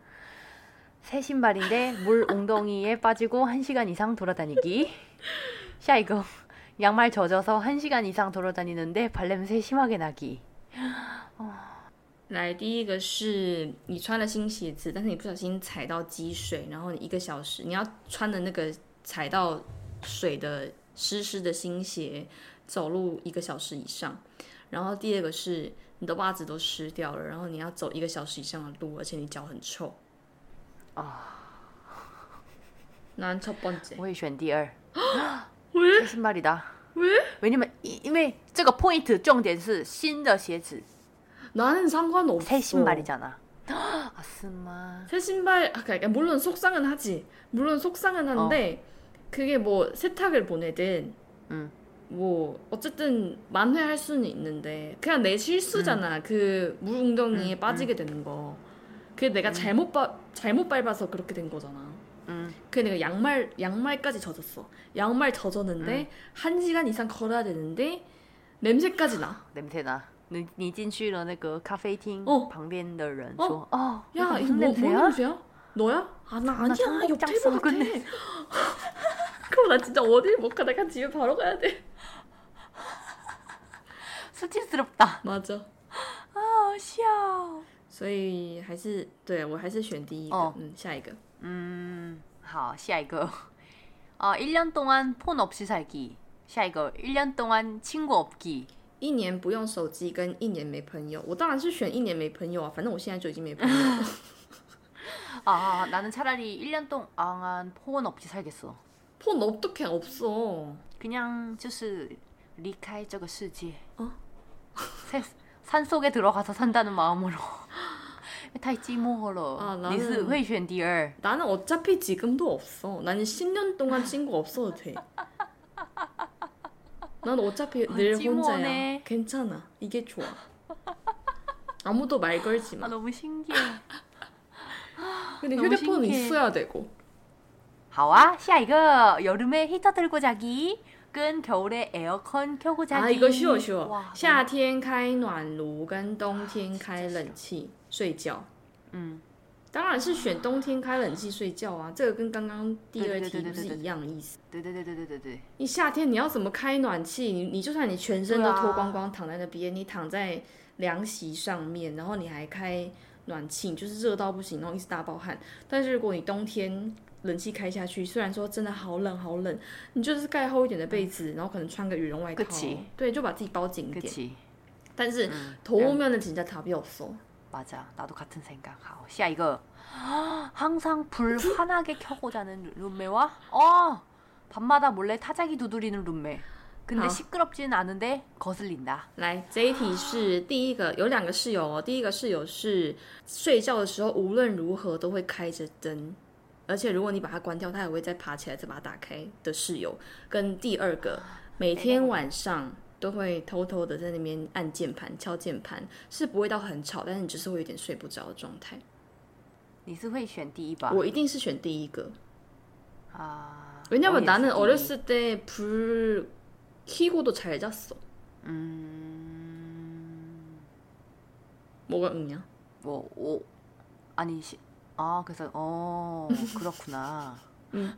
새 신발인데 물 웅덩이에 빠지고 1시간 이상 돌아다니기. 下一个. 양말 젖어서 1시간 이상 돌아다니는데 발냄새 심하게 나기. 来，第一个是你穿了新鞋子，但是你不小心踩到积水，然后你一个小时你要穿的那个踩到水的湿湿的新鞋走路一个小时以上。然后第二个是你的袜子都湿掉了，然后你要走一个小时以上的路，而且你脚很臭。 难첫 번째. 我也选第二. 왜? 새 신발이다. 왜? 왜냐면 이- 因为这个 point 重点是新的鞋子, 나는 상관없어. 새 신발이잖아. 아스마. 새 신발, 아, 그러니까 물론 속상은 하지. 물론 속상은 한데 그게 뭐 세탁을 보내든 응. 뭐 어쨌든 만회할 수는 있는데 그냥 내 실수잖아. 그 물웅덩이에 빠지게 되는 거. 그게 내가 잘못 바, 잘못 밟아서 그렇게 된 거잖아. 음. 그 내가 양말 양말까지 젖었어. 양말 젖었는데 한 시간 이상 걸어야 되는데 냄새까지 나. 냄새나. 你你进去了那个咖啡厅哦旁边的人哦说哦 야, 이거 이거 무슨 뭐, 뭔 냄새야? 냄새야? 너야? 아, 나 아니야. 청국장 옆테이블 같아. 썩은 그럼 나 진짜 어딜 못 가. 내가 집에 바로 가야 돼. 수치스럽다. 맞아. 好笑。 所以还是对我还是选第一个。哦嗯，下一个。 음, 好, 下一个. 아, 1년 동안 폰 없이 살기. 下一个, 1년 동안 친구 없기. 一年不用手机跟一年没朋友，我当然是选一年没朋友啊。反正我现在就已经没朋友了。 아, 나는 차라리 1년 동안 폰 없이 살겠어. 폰 어떻게 없어? 그냥 就是离开这个世界. 어? 새- 산 속에 들어가서 산다는 마음으로. 太寂寞了. 아, 나는- 你是会选第二. 나는 어차피 지금도 없어. 나는 10년 동안 친구 없어도 돼. 난 어차피 늘 혼자야. 찜오네. 괜찮아. 이게 좋아. 아무도 말 걸지 아, 마. 너무 신기해. 근데 너무 휴대폰은 신기해. 있어야 되고. 好啊，下一个 여름에 히터 들고 자기 跟 겨울에 에어컨 켜고 자기. 아 이거 쉬워 쉬워. 哇夏天开暖炉跟冬天开冷气睡觉。嗯，当然是选冬天开冷气睡觉啊，这个跟刚刚第二对对题对对对不是一样的意思。对对对对对对对，你夏天你要怎么开暖气？你你就算你全身都对啊脱光光躺在那边，你躺在凉席上面，然后你还开暖气，你就是热到不行，然后一直大爆汗。但是如果你冬天 冷气开下去，虽然说真的好冷好冷，你就是盖厚一点的被子，然后可能穿个羽绒外套 그치 ，对，就把自己包紧一点。 그치. 但是 음, 더우면은 진짜 답이 없어. 맞아. 나도 같은 생각. 好, 下一个. 항상 불 환하게 켜고 자는 룸메와 어 밤마다 몰래 타자기 두드리는 룸메. 근데 好 시끄럽지는 않은데 거슬린다. 来，这一题是第一个，有两个室友哦。第一个室友是睡觉的时候无论如何都会开着灯， 而且如果你把它关掉，它也会再爬起来再把它打开的室友。跟第二个，每天晚上都会偷偷的在那边按键盘、敲键盘，是不会到很吵，但是你就是会有点睡不着的状态。你是会选第一吧？我一定是选第一个， 아. 왜냐면 어렸을 나는 때. 어렸을 때 불 켜고도 잘 잤어. 음. 뭐가 응냐? 뭐, 오, 아니, 시, 아, 그래서, 어, 그렇구나. 嗯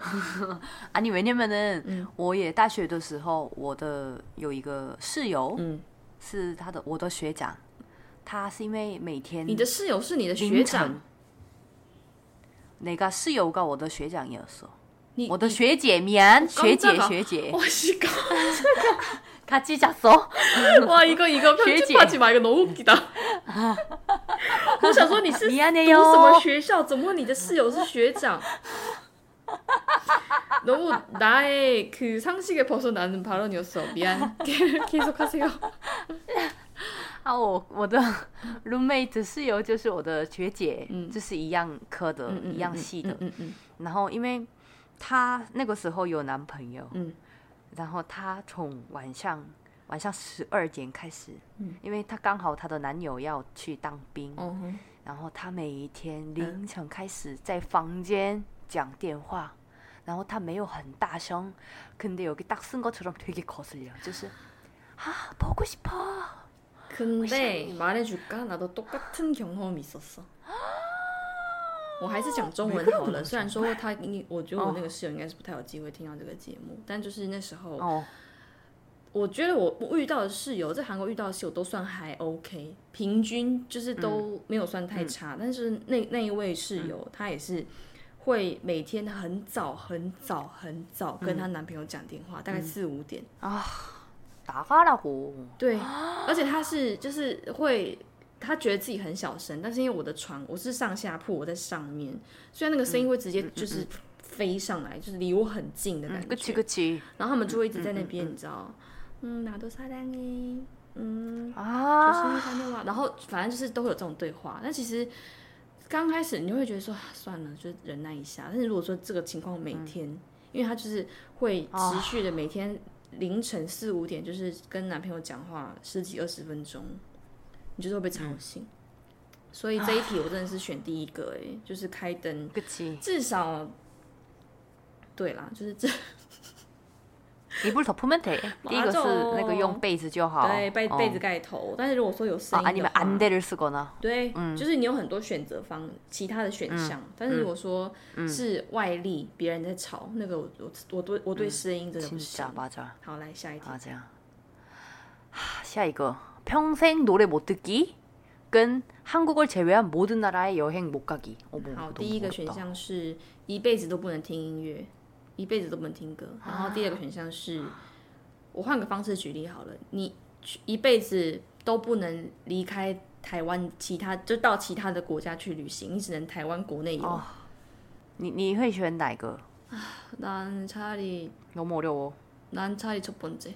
아니, 왜냐면은, 嗯我也大学的时候，我的有一个室友嗯，是他的我的学长，他是因为每天你的室友是你的学凌长晨， 내가室友가我的学长이었어. 你我的学姐미안学姐 깜짝아. 学姐 와, 씨, 깜- 같이 잤어. 와 이거 이거 편집하지 마 이거 너무 웃기다. 我想说你是读 미안해요. 什么学校？怎么会你的室友是学长？ 너무 나의 그 상식에 벗어나는 발언이었어. 미안. 계속하세요. 啊，我我的 roommate 室友就是我的学姐，嗯就是一样科的，一样系的。嗯嗯然后因为她那个时候有男朋友，嗯然后她从晚上 晚上十二点开始，嗯因为她刚好她的男友要去当兵，哦哼然后她每一天凌晨开始在房间讲电话，然后她没有很大声，근데여기딱쓴것처럼되게거슬려，就是啊보고싶어。 근데 말해줄까? 나도 똑같은 경험이 있었어. 我还是讲中文好了，虽然说他，你我觉得我那个室友应该是不太有机会听到这个节目，但就是那时候，哦， 我觉得我我遇到的室友在韩国遇到的室友都算还 OK，平均就是都没有算太差。但是那那一位室友她也是会每天很早很早很早跟她男朋友讲电话，大概四五点啊，打发了呼。对，而且她是就是会她觉得自己很小声，但是因为我的床我是上下铺，我在上面，所以那个声音会直接就是飞上来，就是离我很近的感觉。然后他们就会一直在那边，你知道。嗯，哪都撒蛋，嗯啊，然后反正就是都会有这种对话。那其实刚开始你就会觉得说算了，就忍耐一下。但是如果说这个情况每天，因为他就是会持续的每天凌晨四五点就是跟男朋友讲话十几二十分钟，你就会被吵醒。所以这一题我真的是选第一个诶，就是开灯，至少对啦，就是这。이불 덮으면 돼. 第一个是那个用被子就好。对被哦被子盖头。但是如果说有声啊，音的 아니면 话， 안대를 쓰거나. 对，就是你有很多选择方，其他的选项。但是如果说是外力，别人在吵，那个我我我对我对声音真的不 진짜 行。 맞아. 好，来下一题。 맞아. 하, 下一个 평생 노래 못 듣기. 跟 한국을 제외한 모든 나라에 여행 못 가기. 어머, 好， 너무 第一个 어렵다. 选项是一辈子都不能听音乐， 一辈子都不能听歌。然后第二个选项是，我换个方式举例好了，你一辈子都不能离开台湾，其他就到其他的国家去旅行，你只能台湾国内游。 니, 你会选哪个? 난 차라리 너무 어려워. 난 차라리 첫 번째.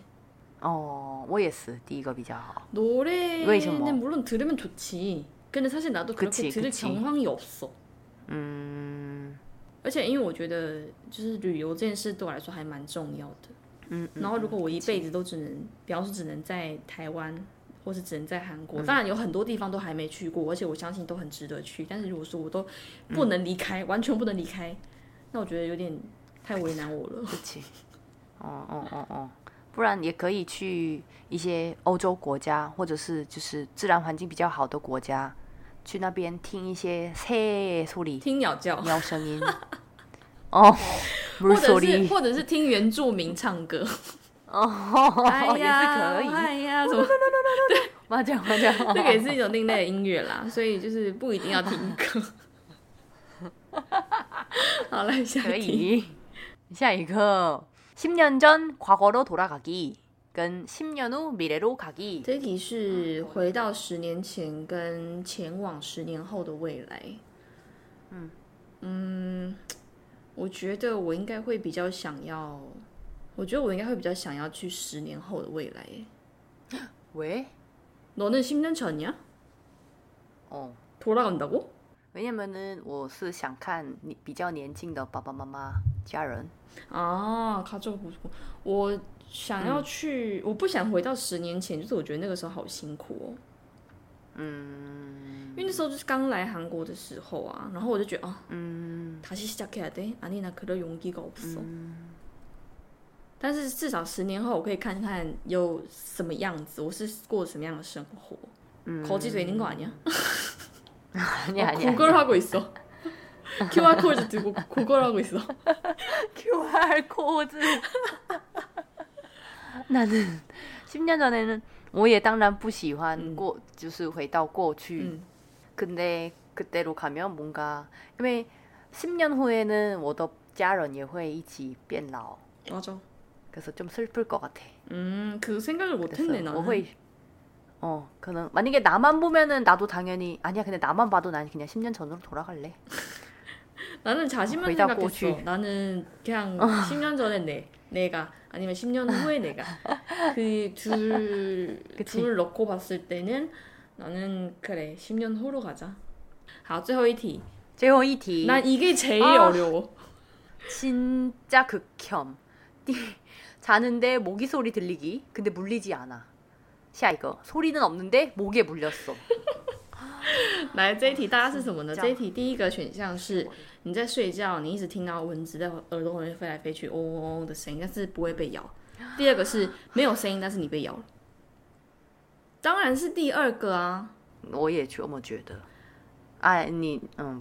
어, 我也是第一个比较好. 노래는 뭐? 물론 들으면 좋지. 근데 사실 나도 그렇게 그치, 들을 그치. 경황이 없어. 嗯 而且因为我觉得，就是旅游这件事对我来说还蛮重要的。嗯然后如果我一辈子都只能，比方说只能在台湾或是只能在韩国。当然有很多地方都还没去过，而且我相信都很值得去。但是如果说我都不能离开，完全不能离开，那我觉得有点太为难我了。对不 起。哦哦哦哦，不然也可以去一些欧洲国家，或者是就是自然环境比较好的国家，去那边听一些새소리、 听鸟叫，鸟声音。哦，或者是或者是听原住民唱歌。哦，也是可以。哎呀，什么？对，麻将麻将，这个也是一种另类的音乐啦，所以就是不一定要听歌。好，来下可以。下一个，十年전과거로돌아가 기， 跟十年후미래로가 기。 这题是回到十年前跟前往十年后的未来。嗯嗯，我觉得我应该会比较想要。我觉得我应该会比较想要去十年后的未来。喂，너는십년전이야哦，돌아간다고 왜냐면은我是想看你比较年轻的爸爸妈妈家人。啊，가족不错。我 想要去，我不想回到十年前，就是我觉得那个时候好辛苦哦。嗯，因为那时候就是刚来韩国的时候啊，然后我就觉得啊，嗯，다시시작해야돼아니나그럴용기가없어但是至少十年后，我可以看看有什么样子，我是过什么样的生活。嗯，口技嘴灵管呀，苦歌하고있어 QR code 들고구걸하고있어 QR code。 나는10년전에는我也当然不喜欢过，就是回到过去。근데그때로가면뭔가因为10년후에는我的家人也会一起变老。맞아 그래서 좀 슬플 것 같아. 음, 그 생각을 못했네 나는. 뭐会, 어, 그는 만약에 나만 보면은 나도 당연히 아니야. 근데 나만 봐도 난 그냥 10년 전으로 돌아갈래. 나는 자신만 생각했어. 나는 그냥 어. 10년 전에 내 내가 아니면 10년 후에 내가 그둘둘 넣고 봤을 때는 나는 그래 10년 후로 가자. 好最后一题最后一题난 이게 제일 아, 어려워. 진짜 극혐. 자는데 모기 소리 들리기. 근데 물리지 않아. 샤 이거 소리는 없는데 목에 물렸어. 来这一题，第一个选项是你在睡觉，你一直听到蚊子在耳朵里面飞来飞去，嗡嗡嗡的声音，但是不会被咬。第二个是没有声音，但是你被咬。当然是第二个啊，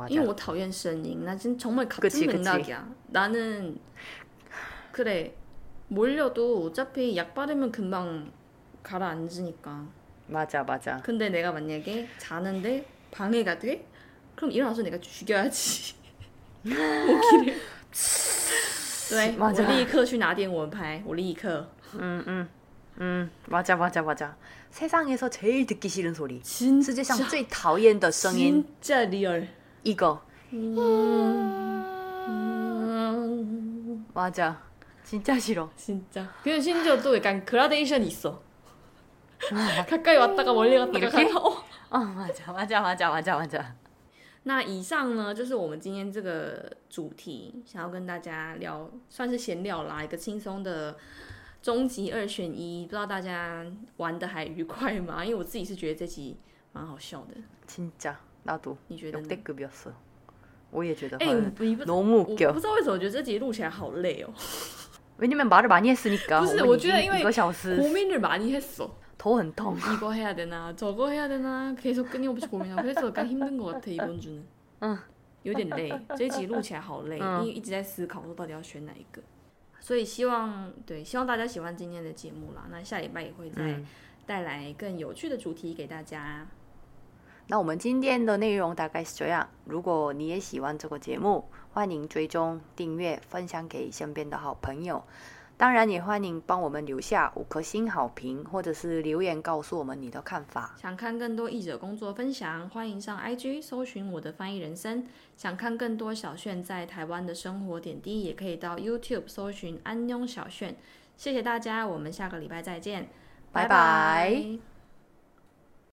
因为我讨厌声音，那真정말가끔가끔나는그래몰려도어차피약바르면금방가라앉으니까 맞아, 맞아. 근데 내가 만약에 자는데 방해가 돼? 그럼 일어나서 내가 죽여야지. 모기를. 对，我立刻去拿点蚊拍，我立刻。 응, 응. 응, 맞아, 맞아, 맞아. 세상에서 제일 듣기 싫은 소리. 진짜. 世界上最讨厌的声音. 진짜 리얼. 이거. 맞아. 진짜 싫어. 진짜. 그냥 심지어 또 약간 그라데이션이 있어. 가까이 왔다가 멀리 갔다가 가다. 어. 어, 맞아, 맞아, 맞아, 맞아, 맞아. 那以上呢，就是我们今天这个主题，想要跟大家聊，算是闲聊啦，一个轻松的终极二选一。不知道大家玩的还愉快吗？因为我自己是觉得这集蛮好笑的。 진짜 나도. 你觉得 역대급이었어. 我也觉得 에, 너무 웃겨. 不知道为什么我觉得这集录起来好累哦。 왜냐면 말을 많이 했으니까. 不是，我觉得因为 고민을 많이 했어. 더한 통. 이거 해야 되나, 저거 해야 되나 계속 끊임없이 고민하고 그래서 약간 힘든 것 같아 이번 주는. 응. 有点累，这一集录起来好累，因为一直在思考说到底要选哪一个。所以希望对，希望大家喜欢今天的节目啦。那下礼拜也会再带来更有趣的主题给大家。那我们今天的内容大概是这样。如果你也喜欢这个节目，欢迎追踪、订阅、分享给身边的好朋友。 当然，也欢迎帮我们留下五颗星好评，或者是留言告诉我们你的看法。想看更多译者工作分享，欢迎上 IG 搜寻我的翻译人生。想看更多小炫在台湾的生活点滴，也可以到 YouTube 搜寻安庸小炫。谢谢大家，我们下个礼拜再见，拜拜。